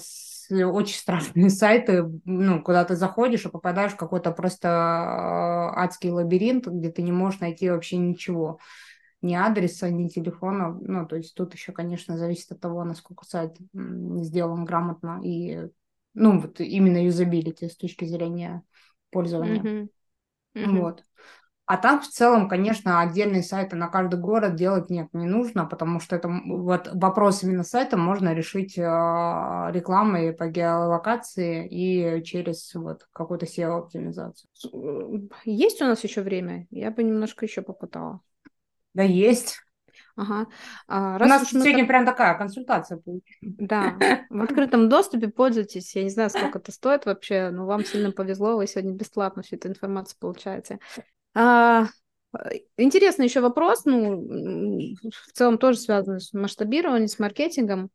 очень страшные <laughs> сайты, ну, куда ты заходишь и попадаешь в какой-то просто а, адский лабиринт, где ты не можешь найти вообще ничего, ни адреса, ни телефона. Ну, то есть тут еще, конечно, зависит от того, насколько сайт сделан грамотно и, ну, вот именно юзабилити с точки зрения пользования. Мгм. Угу. Вот. А так в целом, конечно, отдельные сайты на каждый город делать нет, не нужно, потому что это вот вопрос именно сайта можно решить э, рекламой по геолокации и через вот какую-то SEO-оптимизацию. Есть у нас еще время? Я бы немножко еще попытала. Да, есть. Ага. А, раз У нас сегодня так... прям такая консультация получилась. Да, в открытом доступе пользуйтесь. Я не знаю, сколько это стоит вообще, но вам сильно повезло, вы сегодня бесплатно всю эту информацию получаете. А, интересный еще вопрос, ну, в целом тоже связан с масштабированием, с маркетингом.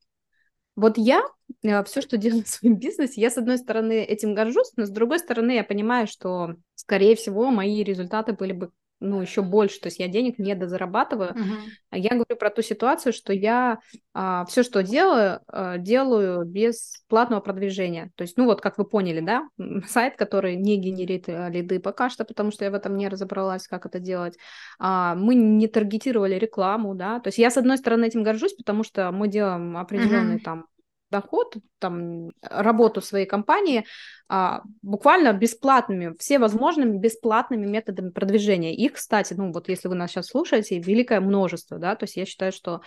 Вот я э, все, что делаю в своем бизнесе, я, с одной стороны, этим горжусь, но с другой стороны, я понимаю, что, скорее всего, мои результаты были бы ну, еще больше, то есть я денег не дозарабатываю. Uh-huh. Я говорю про ту ситуацию, что я а, все, что делаю, а, делаю без платного продвижения. То есть, ну вот, как вы поняли, да, <laughs> сайт, который не генерит а, лиды пока что, потому что я в этом не разобралась, как это делать. А, мы не таргетировали рекламу, да, то есть я, с одной стороны, этим горжусь, потому что мы делаем определенный uh-huh. там доход, там, работу своей компании а, буквально бесплатными, все возможными бесплатными методами продвижения. Их, кстати, ну вот если вы нас сейчас слушаете, великое множество, да, то есть я считаю, что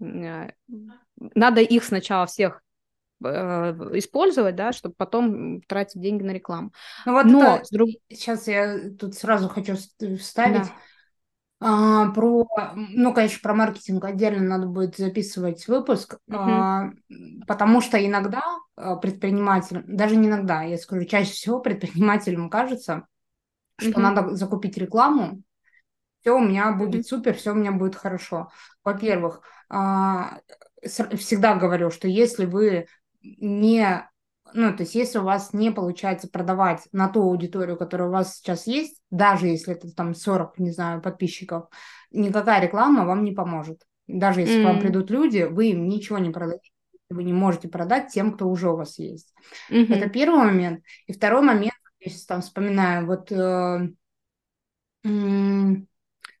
э, надо их сначала всех э, использовать, да, чтобы потом тратить деньги на рекламу. Ну вот Но это, друг... сейчас я тут сразу хочу вставить. Да. А, про, ну, конечно, про маркетинг отдельно надо будет записывать выпуск, uh-huh. а, потому что иногда а, предприниматель, даже не иногда, я скажу, чаще всего <laughs> предпринимателям кажется, что uh-huh. надо закупить рекламу, все у меня будет uh-huh. супер, все у меня будет хорошо. Во-первых, а, всегда говорю, что если вы не ну, то есть если у вас не получается продавать на ту аудиторию, которая у вас сейчас есть, даже если это там 40, не знаю, подписчиков, никакая реклама вам не поможет. Даже если mm. к вам придут люди, вы им ничего не продадите, вы не можете продать тем, кто уже у вас есть. Mm-hmm. Это первый момент. И второй момент, если там вспоминаю, вот э, э,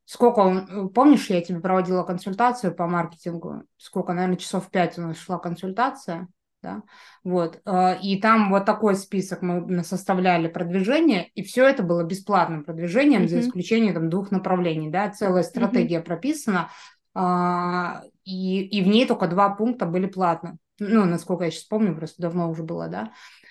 сколько, помнишь, я тебе проводила консультацию по маркетингу, сколько, наверное, часов пять у нас шла консультация, да, вот, э, и там вот такой список мы составляли продвижение, и все это было бесплатным продвижением, mm-hmm. за исключением там двух направлений, да, целая стратегия mm-hmm. прописана, а, и, и в ней только два пункта были платно, ну, насколько я сейчас помню, просто давно уже было, да,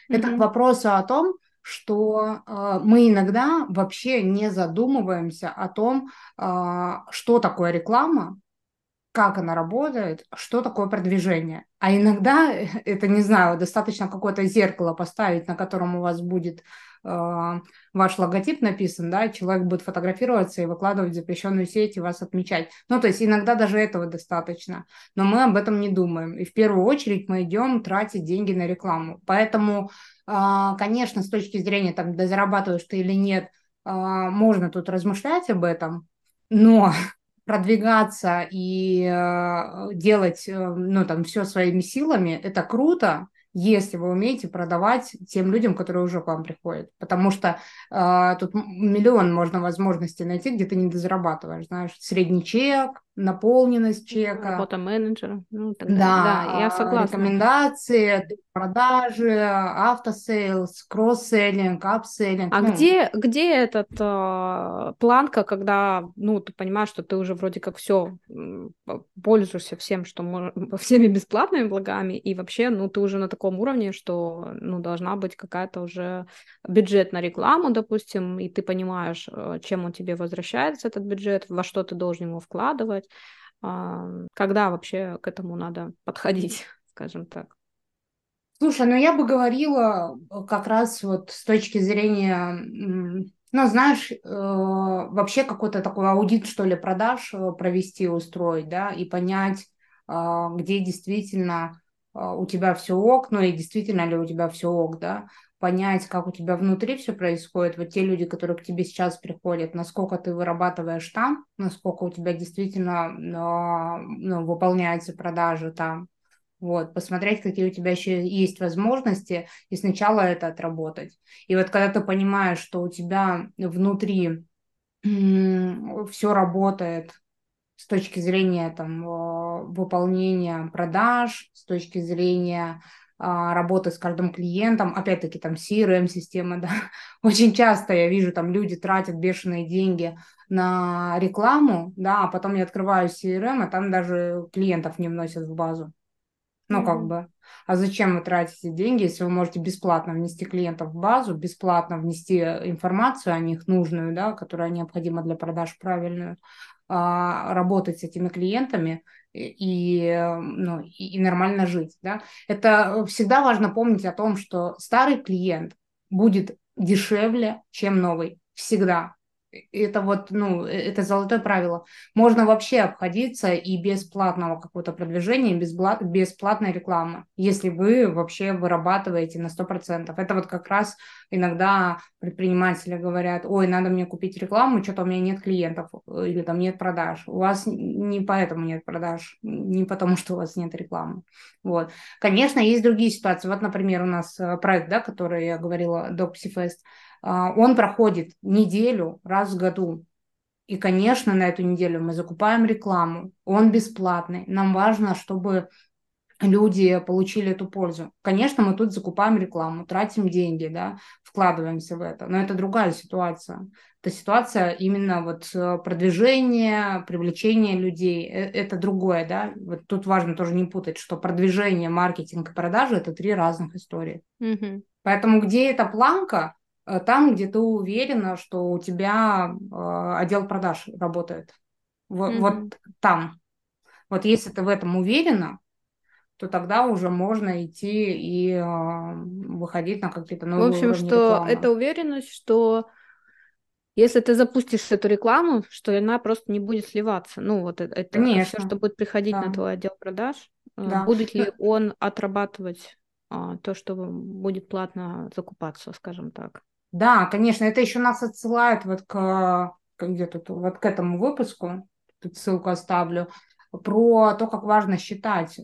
mm-hmm. это к вопросу о том, что э, мы иногда вообще не задумываемся о том, э, что такое реклама, как она работает, что такое продвижение. А иногда, <laughs> это не знаю, достаточно какое-то зеркало поставить, на котором у вас будет э, ваш логотип написан, да, человек будет фотографироваться и выкладывать в запрещенную сеть и вас отмечать. Ну, то есть иногда даже этого достаточно. Но мы об этом не думаем. И в первую очередь мы идем тратить деньги на рекламу. Поэтому, э, конечно, с точки зрения, там, дозарабатываешь ты или нет, э, можно тут размышлять об этом, но продвигаться и э, делать, э, ну, там, все своими силами, это круто, если вы умеете продавать тем людям, которые уже к вам приходят. Потому что э, тут миллион можно возможностей найти, где ты не дозарабатываешь. Знаешь, средний чек, наполненность чека. Работа менеджера. Ну, да, да, я согласна. Рекомендации, продажи, aftersales, cross-selling, upselling. А ну. где, где этот э, планка, когда ну, ты понимаешь, что ты уже вроде как все пользуешься всем, что мож... <laughs> всеми бесплатными благами, и вообще, ну, ты уже на таком уровне, что ну, должна быть какая-то уже бюджет на рекламу, допустим, и ты понимаешь, э, чем он тебе возвращается, этот бюджет, во что ты должен его вкладывать, когда вообще к этому надо подходить, <laughs> скажем так. Слушай, ну я бы говорила э, как раз вот с точки зрения, ну знаешь, э, вообще какой-то такой аудит, что ли, продаж э, провести, устроить, да, и понять, э, где действительно э, у тебя все ок, ну и действительно ли у тебя все ок, да, понять, как у тебя внутри все происходит, вот те люди, которые к тебе сейчас приходят, насколько ты вырабатываешь там, насколько у тебя действительно э, ну, выполняются продажи там, вот, посмотреть, какие у тебя еще есть возможности, и сначала это отработать. И вот когда ты понимаешь, что у тебя внутри все работает с точки зрения там, выполнения продаж, с точки зрения а, работы с каждым клиентом, опять-таки там CRM-система, <laughs> да, очень часто я вижу, там люди тратят бешеные деньги на рекламу, да, а потом я открываю CRM, а там даже клиентов не вносят в базу. Ну, как бы, а зачем вы тратите деньги, если вы можете бесплатно внести клиентов в базу, бесплатно внести информацию о них нужную, да, которая необходима для продаж правильную, а, работать с этими клиентами и, ну, и, и нормально жить. Да? Это всегда важно помнить о том, что старый клиент будет дешевле, чем новый. Всегда это вот, ну, э, это золотое правило. Можно вообще обходиться и без платного какого-то продвижения, без, без платной рекламы, если вы вообще вырабатываете на 100%. Это вот как раз иногда предприниматели говорят, ой, надо мне купить рекламу, что-то у меня нет клиентов э, или там нет продаж. У вас не поэтому нет продаж, не потому что у вас нет рекламы. Вот. Конечно, есть другие ситуации. Вот, например, у нас э, проект, да, который я говорила, DocPsyFest, он проходит неделю раз в году. И, конечно, на эту неделю мы закупаем рекламу. Он бесплатный. Нам важно, чтобы люди получили эту пользу. Конечно, мы тут закупаем рекламу, тратим деньги, да, вкладываемся в это, но это другая ситуация. Это ситуация именно вот э, продвижения, привлечения людей, э, это другое, да. Вот тут важно тоже не путать, что продвижение, маркетинг и продажи – это три разных истории. Mm-hmm. Поэтому где эта планка, там, где ты уверена, что у тебя э, отдел продаж работает. Вот, mm-hmm. вот там. Вот если ты в этом уверена, то тогда уже можно идти и э, выходить на какие-то новые В общем, что рекламы. это уверенность, что если ты запустишь эту рекламу, что она просто не будет сливаться. Ну, вот это, это все, что будет приходить да. на твой отдел продаж. Э, да. Будет ли <laughs> он отрабатывать а, то, что будет платно закупаться, скажем так? Да, конечно, это еще нас отсылает вот к, где тут, вот к этому выпуску, тут ссылку оставлю, про то, как важно считать э,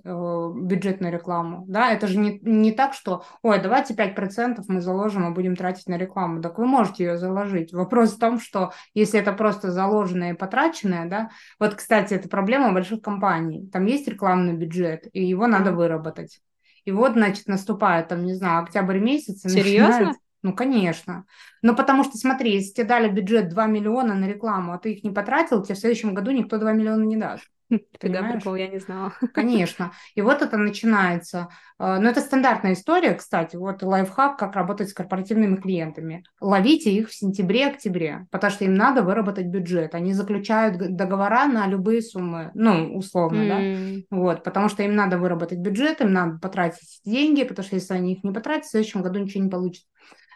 бюджетную рекламу. Да, это же не, не так, что, ой, давайте 5% мы заложим и будем тратить на рекламу. Так вы можете ее заложить. Вопрос в том, что если это просто заложенное и потраченное, да, вот, кстати, это проблема больших компаний. Там есть рекламный бюджет, и его надо выработать. И вот, значит, наступает, там, не знаю, октябрь месяц. Серьезно? Начинает... Ну, конечно. Но потому что, смотри, если тебе дали бюджет 2 миллиона на рекламу, а ты их не потратил, тебе в следующем году никто 2 миллиона не даст. <laughs> Тогда прикол, я не знала. <laughs> Конечно. И вот это начинается. А, но это стандартная история, кстати. Вот лайфхак, как работать с корпоративными клиентами. Ловите их в сентябре-октябре, потому что им надо выработать бюджет. Они заключают договора на любые суммы, ну, условно, mm. да. Вот, потому что им надо выработать бюджет, им надо потратить деньги, потому что если они их не потратят, в следующем году ничего не получится.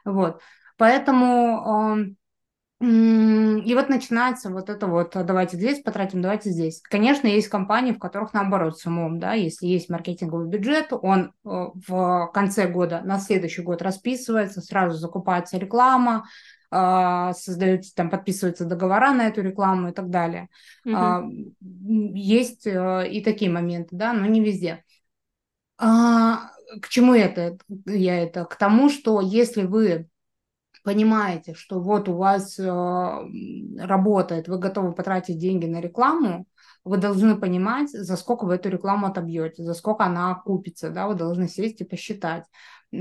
Вот. Поэтому и вот начинается вот это вот, давайте здесь потратим, давайте здесь. Конечно, есть компании, в которых наоборот с умом, да, если есть маркетинговый бюджет, он э, в конце года, на следующий год расписывается, сразу закупается реклама, а, создаются, там подписываются договора на эту рекламу и так далее. Угу. Есть э, и такие моменты, да, но не везде. К чему это? Я это? К тому, что если вы понимаете, что вот у вас э, работает, вы готовы потратить деньги на рекламу, вы должны понимать, за сколько вы эту рекламу отобьете, за сколько она окупится, да, вы должны сесть и посчитать, э,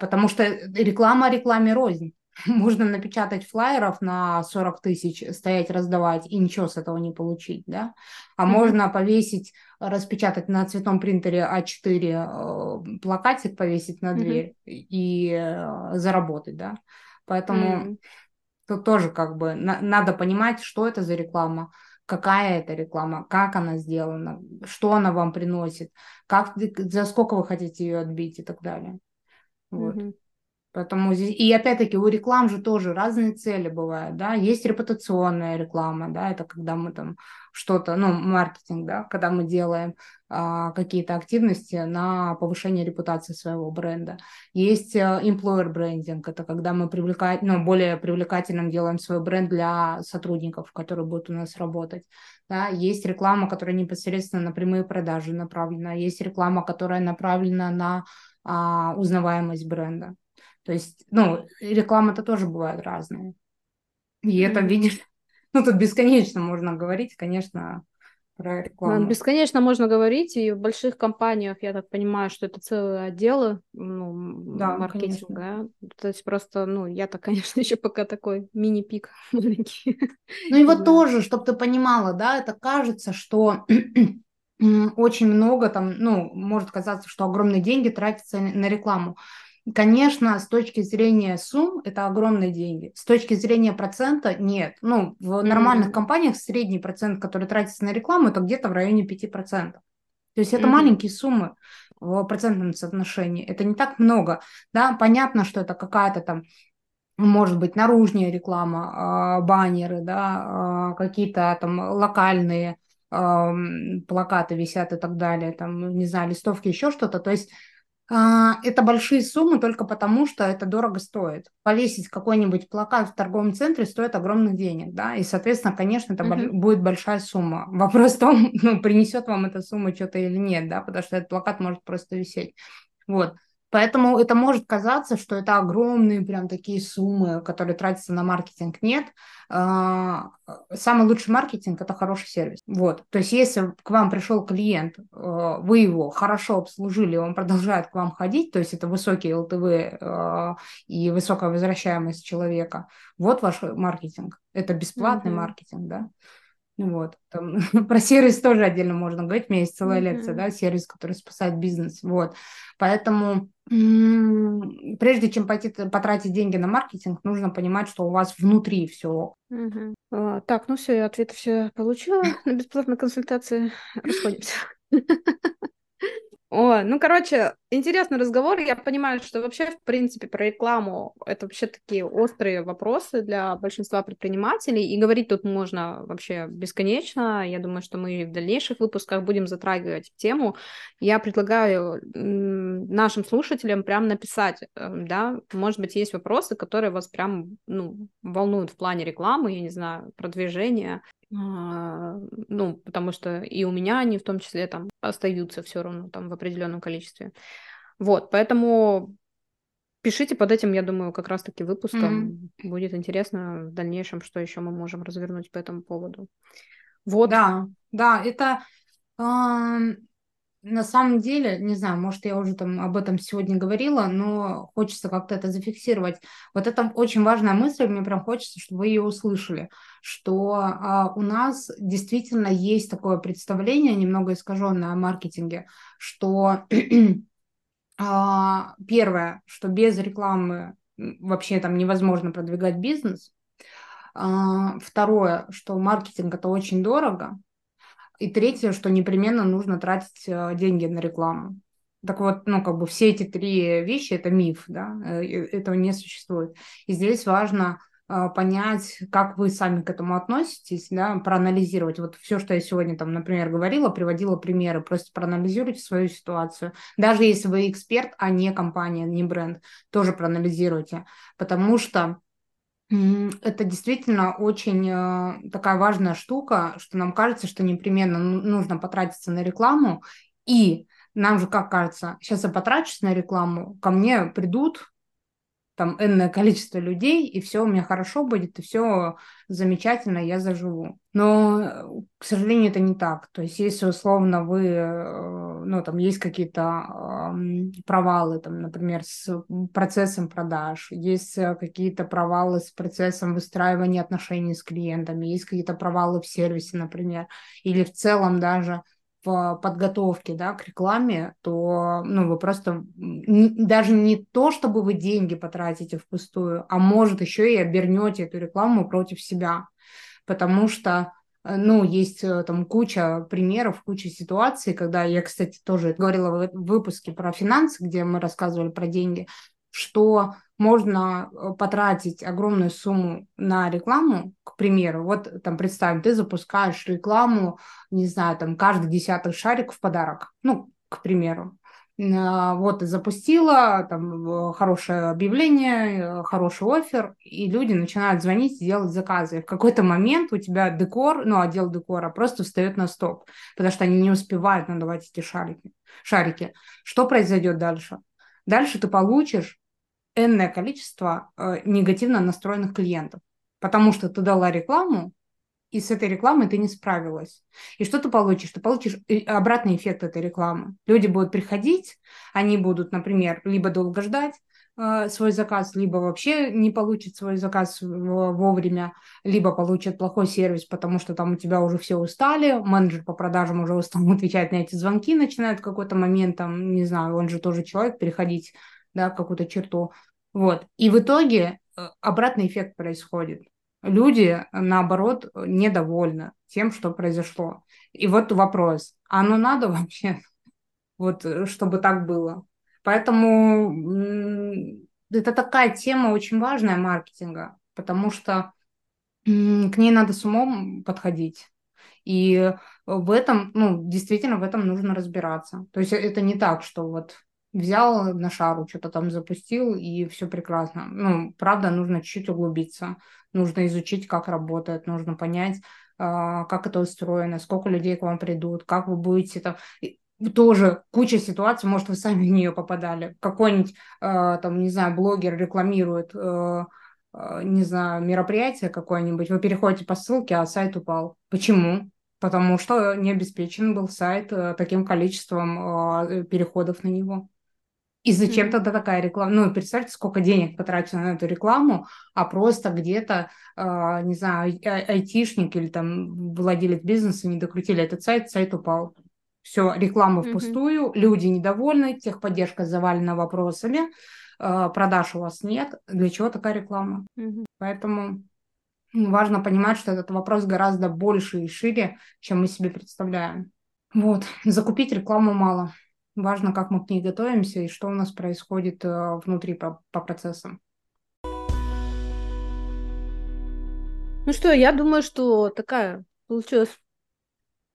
потому что реклама рекламе рознь. <laughs> Можно напечатать флайеров на 40 тысяч, стоять раздавать и ничего с этого не получить, да, а mm-hmm. можно повесить, распечатать на цветном принтере А4 э, плакатик, повесить на дверь mm-hmm. и э, заработать, да. Поэтому mm. тут тоже как бы на- надо понимать, что это за реклама, какая это реклама, как она сделана, что она вам приносит, как, за сколько вы хотите ее отбить и так далее. Вот. Mm-hmm. Поэтому здесь... И опять-таки у реклам же тоже разные цели бывают, да, есть репутационная реклама, да, это когда мы там что-то, ну, маркетинг, да, когда мы делаем а, какие-то активности на повышение репутации своего бренда. Есть а, employer брендинг, это когда мы привлекаем, ну, более привлекательным делаем свой бренд для сотрудников, которые будут у нас работать. Да, есть реклама, которая непосредственно на прямые продажи направлена, есть реклама, которая направлена на а, узнаваемость бренда. То есть, ну, реклама-то тоже бывает разная. И это, видишь, <laughs> ну, тут бесконечно можно говорить, конечно, про рекламу. Бесконечно можно говорить, и в больших компаниях, я так понимаю, что это целые отделы ну, да, маркетинга. Конечно. То есть просто, ну, я-то, <laughs> конечно, еще пока такой мини-пик <laughs> маленький. Ну и вот да. тоже, чтобы ты понимала, да, это кажется, что <clears throat> очень много там, ну, может казаться, что огромные деньги тратятся на рекламу. Конечно, с точки зрения сумм это огромные деньги. С точки зрения процента нет. Ну, в нормальных mm-hmm. компаниях средний процент, который тратится на рекламу, это где-то в районе 5%. То есть это mm-hmm. маленькие суммы в процентном соотношении. Это не так много. Да, понятно, что это какая-то там может быть наружная реклама, э, баннеры, да, э, какие-то там локальные плакаты висят и так далее, там, не знаю, листовки, еще что-то. То есть а, это большие суммы только потому, что это дорого стоит. Повесить какой-нибудь плакат в торговом центре стоит огромных денег, да, и, соответственно, конечно, это uh-huh. будет большая сумма. Вопрос в том, <laughs> ну, принесет вам эта сумма что-то или нет, да, потому что этот плакат может просто висеть. Вот. Поэтому это может казаться, что это огромные прям такие суммы, которые тратятся на маркетинг. Нет. А, самый лучший маркетинг – это хороший сервис. Вот. То есть если к вам пришел клиент, а, вы его хорошо обслужили, он продолжает к вам ходить, то есть это высокий ЛТВ а, и высокая возвращаемость человека, вот ваш маркетинг. Это бесплатный mm-hmm. маркетинг, да. Вот. Там, <laughs> про сервис тоже отдельно можно говорить. У меня есть целая mm-hmm. лекция, да, сервис, который спасает бизнес. Вот. Поэтому прежде чем пойти потратить деньги на маркетинг, нужно понимать, что у вас внутри все. Mm-hmm. А, так, ну все, я ответы все получила <laughs> на бесплатной консультации. Расходимся. <laughs> О, ну, короче, интересный разговор. Я понимаю, что вообще, в принципе, про рекламу это вообще такие острые вопросы для большинства предпринимателей. И говорить тут можно вообще бесконечно. Я думаю, что мы в дальнейших выпусках будем затрагивать тему. Я предлагаю нашим слушателям прям написать, эм, да, может быть, есть вопросы, которые вас прям ну, волнуют в плане рекламы, я не знаю, продвижения. А, ну, потому что и у меня они в том числе там остаются все равно там в определенном количестве. Вот, поэтому пишите под этим, я думаю, как раз-таки выпуском. Mm-hmm. Будет интересно в дальнейшем, что еще мы можем развернуть по этому поводу. Вот. Да, да, это на самом деле, не знаю, может, я уже там об этом сегодня говорила, но хочется как-то это зафиксировать. Вот это очень важная мысль, мне прям хочется, чтобы вы ее услышали, что а, у нас действительно есть такое представление, немного искаженное о маркетинге, что <clears throat> а, первое, что без рекламы вообще там невозможно продвигать бизнес. А, второе, что маркетинг это очень дорого, и третье, что непременно нужно тратить э, деньги на рекламу. Так вот, ну, как бы все эти три вещи – это миф, да, э, этого не существует. И здесь важно э, понять, как вы сами к этому относитесь, да, проанализировать. Вот все, что я сегодня там, например, говорила, приводила примеры, просто проанализируйте свою ситуацию. Даже если вы эксперт, а не компания, не бренд, тоже проанализируйте. Потому что это действительно очень э, такая важная штука, что нам кажется, что непременно нужно потратиться на рекламу, и нам же как кажется, сейчас я потрачусь на рекламу, ко мне придут там энное количество людей, и все у меня хорошо будет, и все замечательно, я заживу. Но, к сожалению, это не так. То есть, если условно вы, э, ну, там есть какие-то э, провалы, там, например, с процессом продаж, есть э, какие-то провалы с процессом выстраивания отношений с клиентами, есть какие-то провалы в сервисе, например, или в целом даже в подготовке да, к рекламе, то ну, вы просто даже не то, чтобы вы деньги потратите впустую, а может еще и обернете эту рекламу против себя. Потому что э, ну, есть э, там куча примеров, куча ситуаций, когда я, кстати, тоже говорила в выпуске про финансы, где мы рассказывали про деньги, что можно э, потратить огромную сумму на рекламу, к примеру, вот там представим, ты запускаешь рекламу, не знаю, там каждый десятый шарик в подарок, ну, к примеру. А, вот ты запустила, там хорошее объявление, э, хороший офер, и люди начинают звонить и делать заказы. И в какой-то момент у тебя декор, ну, отдел декора просто встает на стоп, потому что они не успевают надавать эти шарики. шарики. Что произойдет дальше? Дальше ты получишь энное количество э, негативно настроенных клиентов, потому что ты дала рекламу, и с этой рекламой ты не справилась. И что ты получишь? Ты получишь э, обратный эффект этой рекламы. Люди будут приходить, они будут, например, либо долго ждать, э, свой заказ, либо вообще не получат свой заказ вовремя, либо получат плохой сервис, потому что там у тебя уже все устали, менеджер по продажам уже устал <laughs> отвечать на эти звонки, начинает в какой-то момент, там, не знаю, он же тоже человек, переходить, да, какую-то черту. Вот. И в итоге э, обратный эффект происходит. Люди, наоборот, недовольны тем, что произошло. И вот вопрос, а оно надо <laughs> вообще, вот, э, чтобы так было? Поэтому это такая тема очень важная маркетинга, потому что к ней надо с умом подходить. И в этом, ну, действительно, в этом нужно разбираться. То есть это не так, что вот взял на шару, что-то там запустил, и все прекрасно. Ну, правда, нужно чуть-чуть углубиться, нужно изучить, как работает, нужно понять, а, как это устроено, сколько людей к вам придут, как вы будете там тоже куча ситуаций, может, вы сами в нее попадали. Какой-нибудь, э, там, не знаю, блогер рекламирует, э, э, не знаю, мероприятие какое-нибудь, вы переходите по ссылке, а сайт упал. Почему? Потому что не обеспечен был сайт э, таким количеством переходов на него. И зачем mm-hmm. тогда такая реклама? Ну, представьте, сколько денег потрачено на эту рекламу, а просто где-то, э, не знаю, ай- айтишник или там владелец бизнеса не докрутили этот сайт, сайт упал. Все, реклама mm-hmm. впустую, люди недовольны, техподдержка завалена вопросами, э, продаж у вас нет. Для чего такая реклама? Mm-hmm. Поэтому важно понимать, что этот вопрос гораздо больше и шире, чем мы себе представляем. Вот, закупить рекламу мало. Важно, как мы к ней готовимся и что у нас происходит э, внутри по, по процессам. Ну что, я думаю, что такая получилась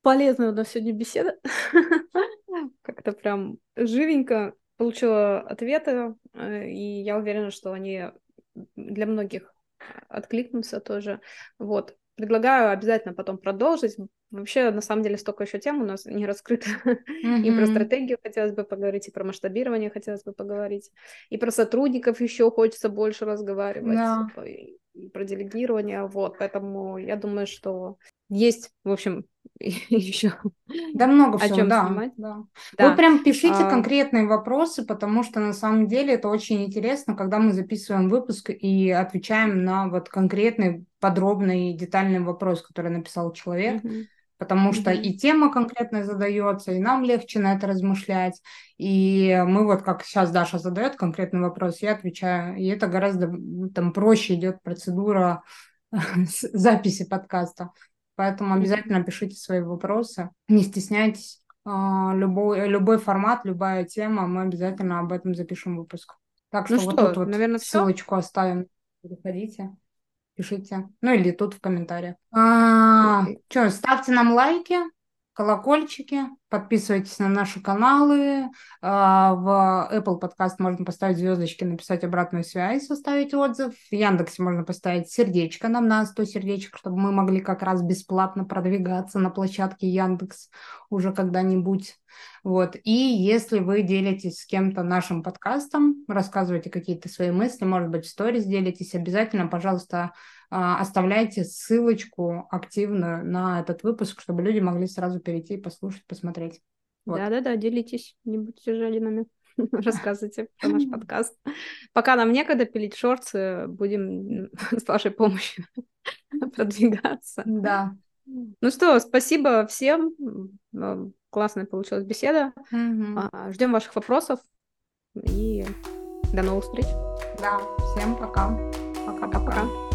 полезная у нас сегодня беседа. <laughs> Как-то прям живенько получила ответы, э, и я уверена, что они для многих откликнутся тоже. Вот. Предлагаю обязательно потом продолжить. Вообще, на самом деле, столько еще тем у нас не раскрыто. Mm-hmm. <laughs> и про стратегию хотелось бы поговорить, и про масштабирование хотелось бы поговорить, и про сотрудников еще хочется больше разговаривать, yeah. и, и про делегирование. Вот, поэтому я думаю, что есть, в общем, <laughs> еще. Да, много всего, о чем да, снимать. Да. да. Вы прям пишите а... конкретные вопросы, потому что на самом деле это очень интересно, когда мы записываем выпуск и отвечаем на вот конкретный, подробный, детальный вопрос, который написал человек. Mm-hmm потому что mm-hmm. и тема конкретная задается, и нам легче на это размышлять. И мы вот как сейчас Даша задает конкретный вопрос, я отвечаю, и это гораздо там проще идет процедура <laughs> записи подкаста. Поэтому обязательно пишите свои вопросы, не стесняйтесь. А, любой, любой формат, любая тема, мы обязательно об этом запишем выпуск. Так ну что, ну вот что, тут вот наверное, ссылочку все? оставим. Переходите, пишите. Ну или тут в комментариях. А, что, ставьте нам лайки, колокольчики, подписывайтесь на наши каналы. А, в Apple Podcast можно поставить звездочки, написать обратную связь, оставить отзыв. В Яндексе можно поставить сердечко нам на 100 сердечек, чтобы мы могли как раз бесплатно продвигаться на площадке Яндекс уже когда-нибудь. Вот. И если вы делитесь с кем-то нашим подкастом, рассказываете какие-то свои мысли, может быть, в сторис делитесь, обязательно, пожалуйста, оставляйте ссылочку активную на этот выпуск, чтобы люди могли сразу перейти и послушать, посмотреть. Да-да-да, делитесь, не будьте жалинами. <laughs> Рассказывайте про наш подкаст. Пока нам некогда пилить шорты, будем с вашей помощью <laughs> продвигаться. Да. Ну что, спасибо всем. Классная получилась беседа. Угу. Ждем ваших вопросов и до новых встреч. Да, всем пока. Пока-пока.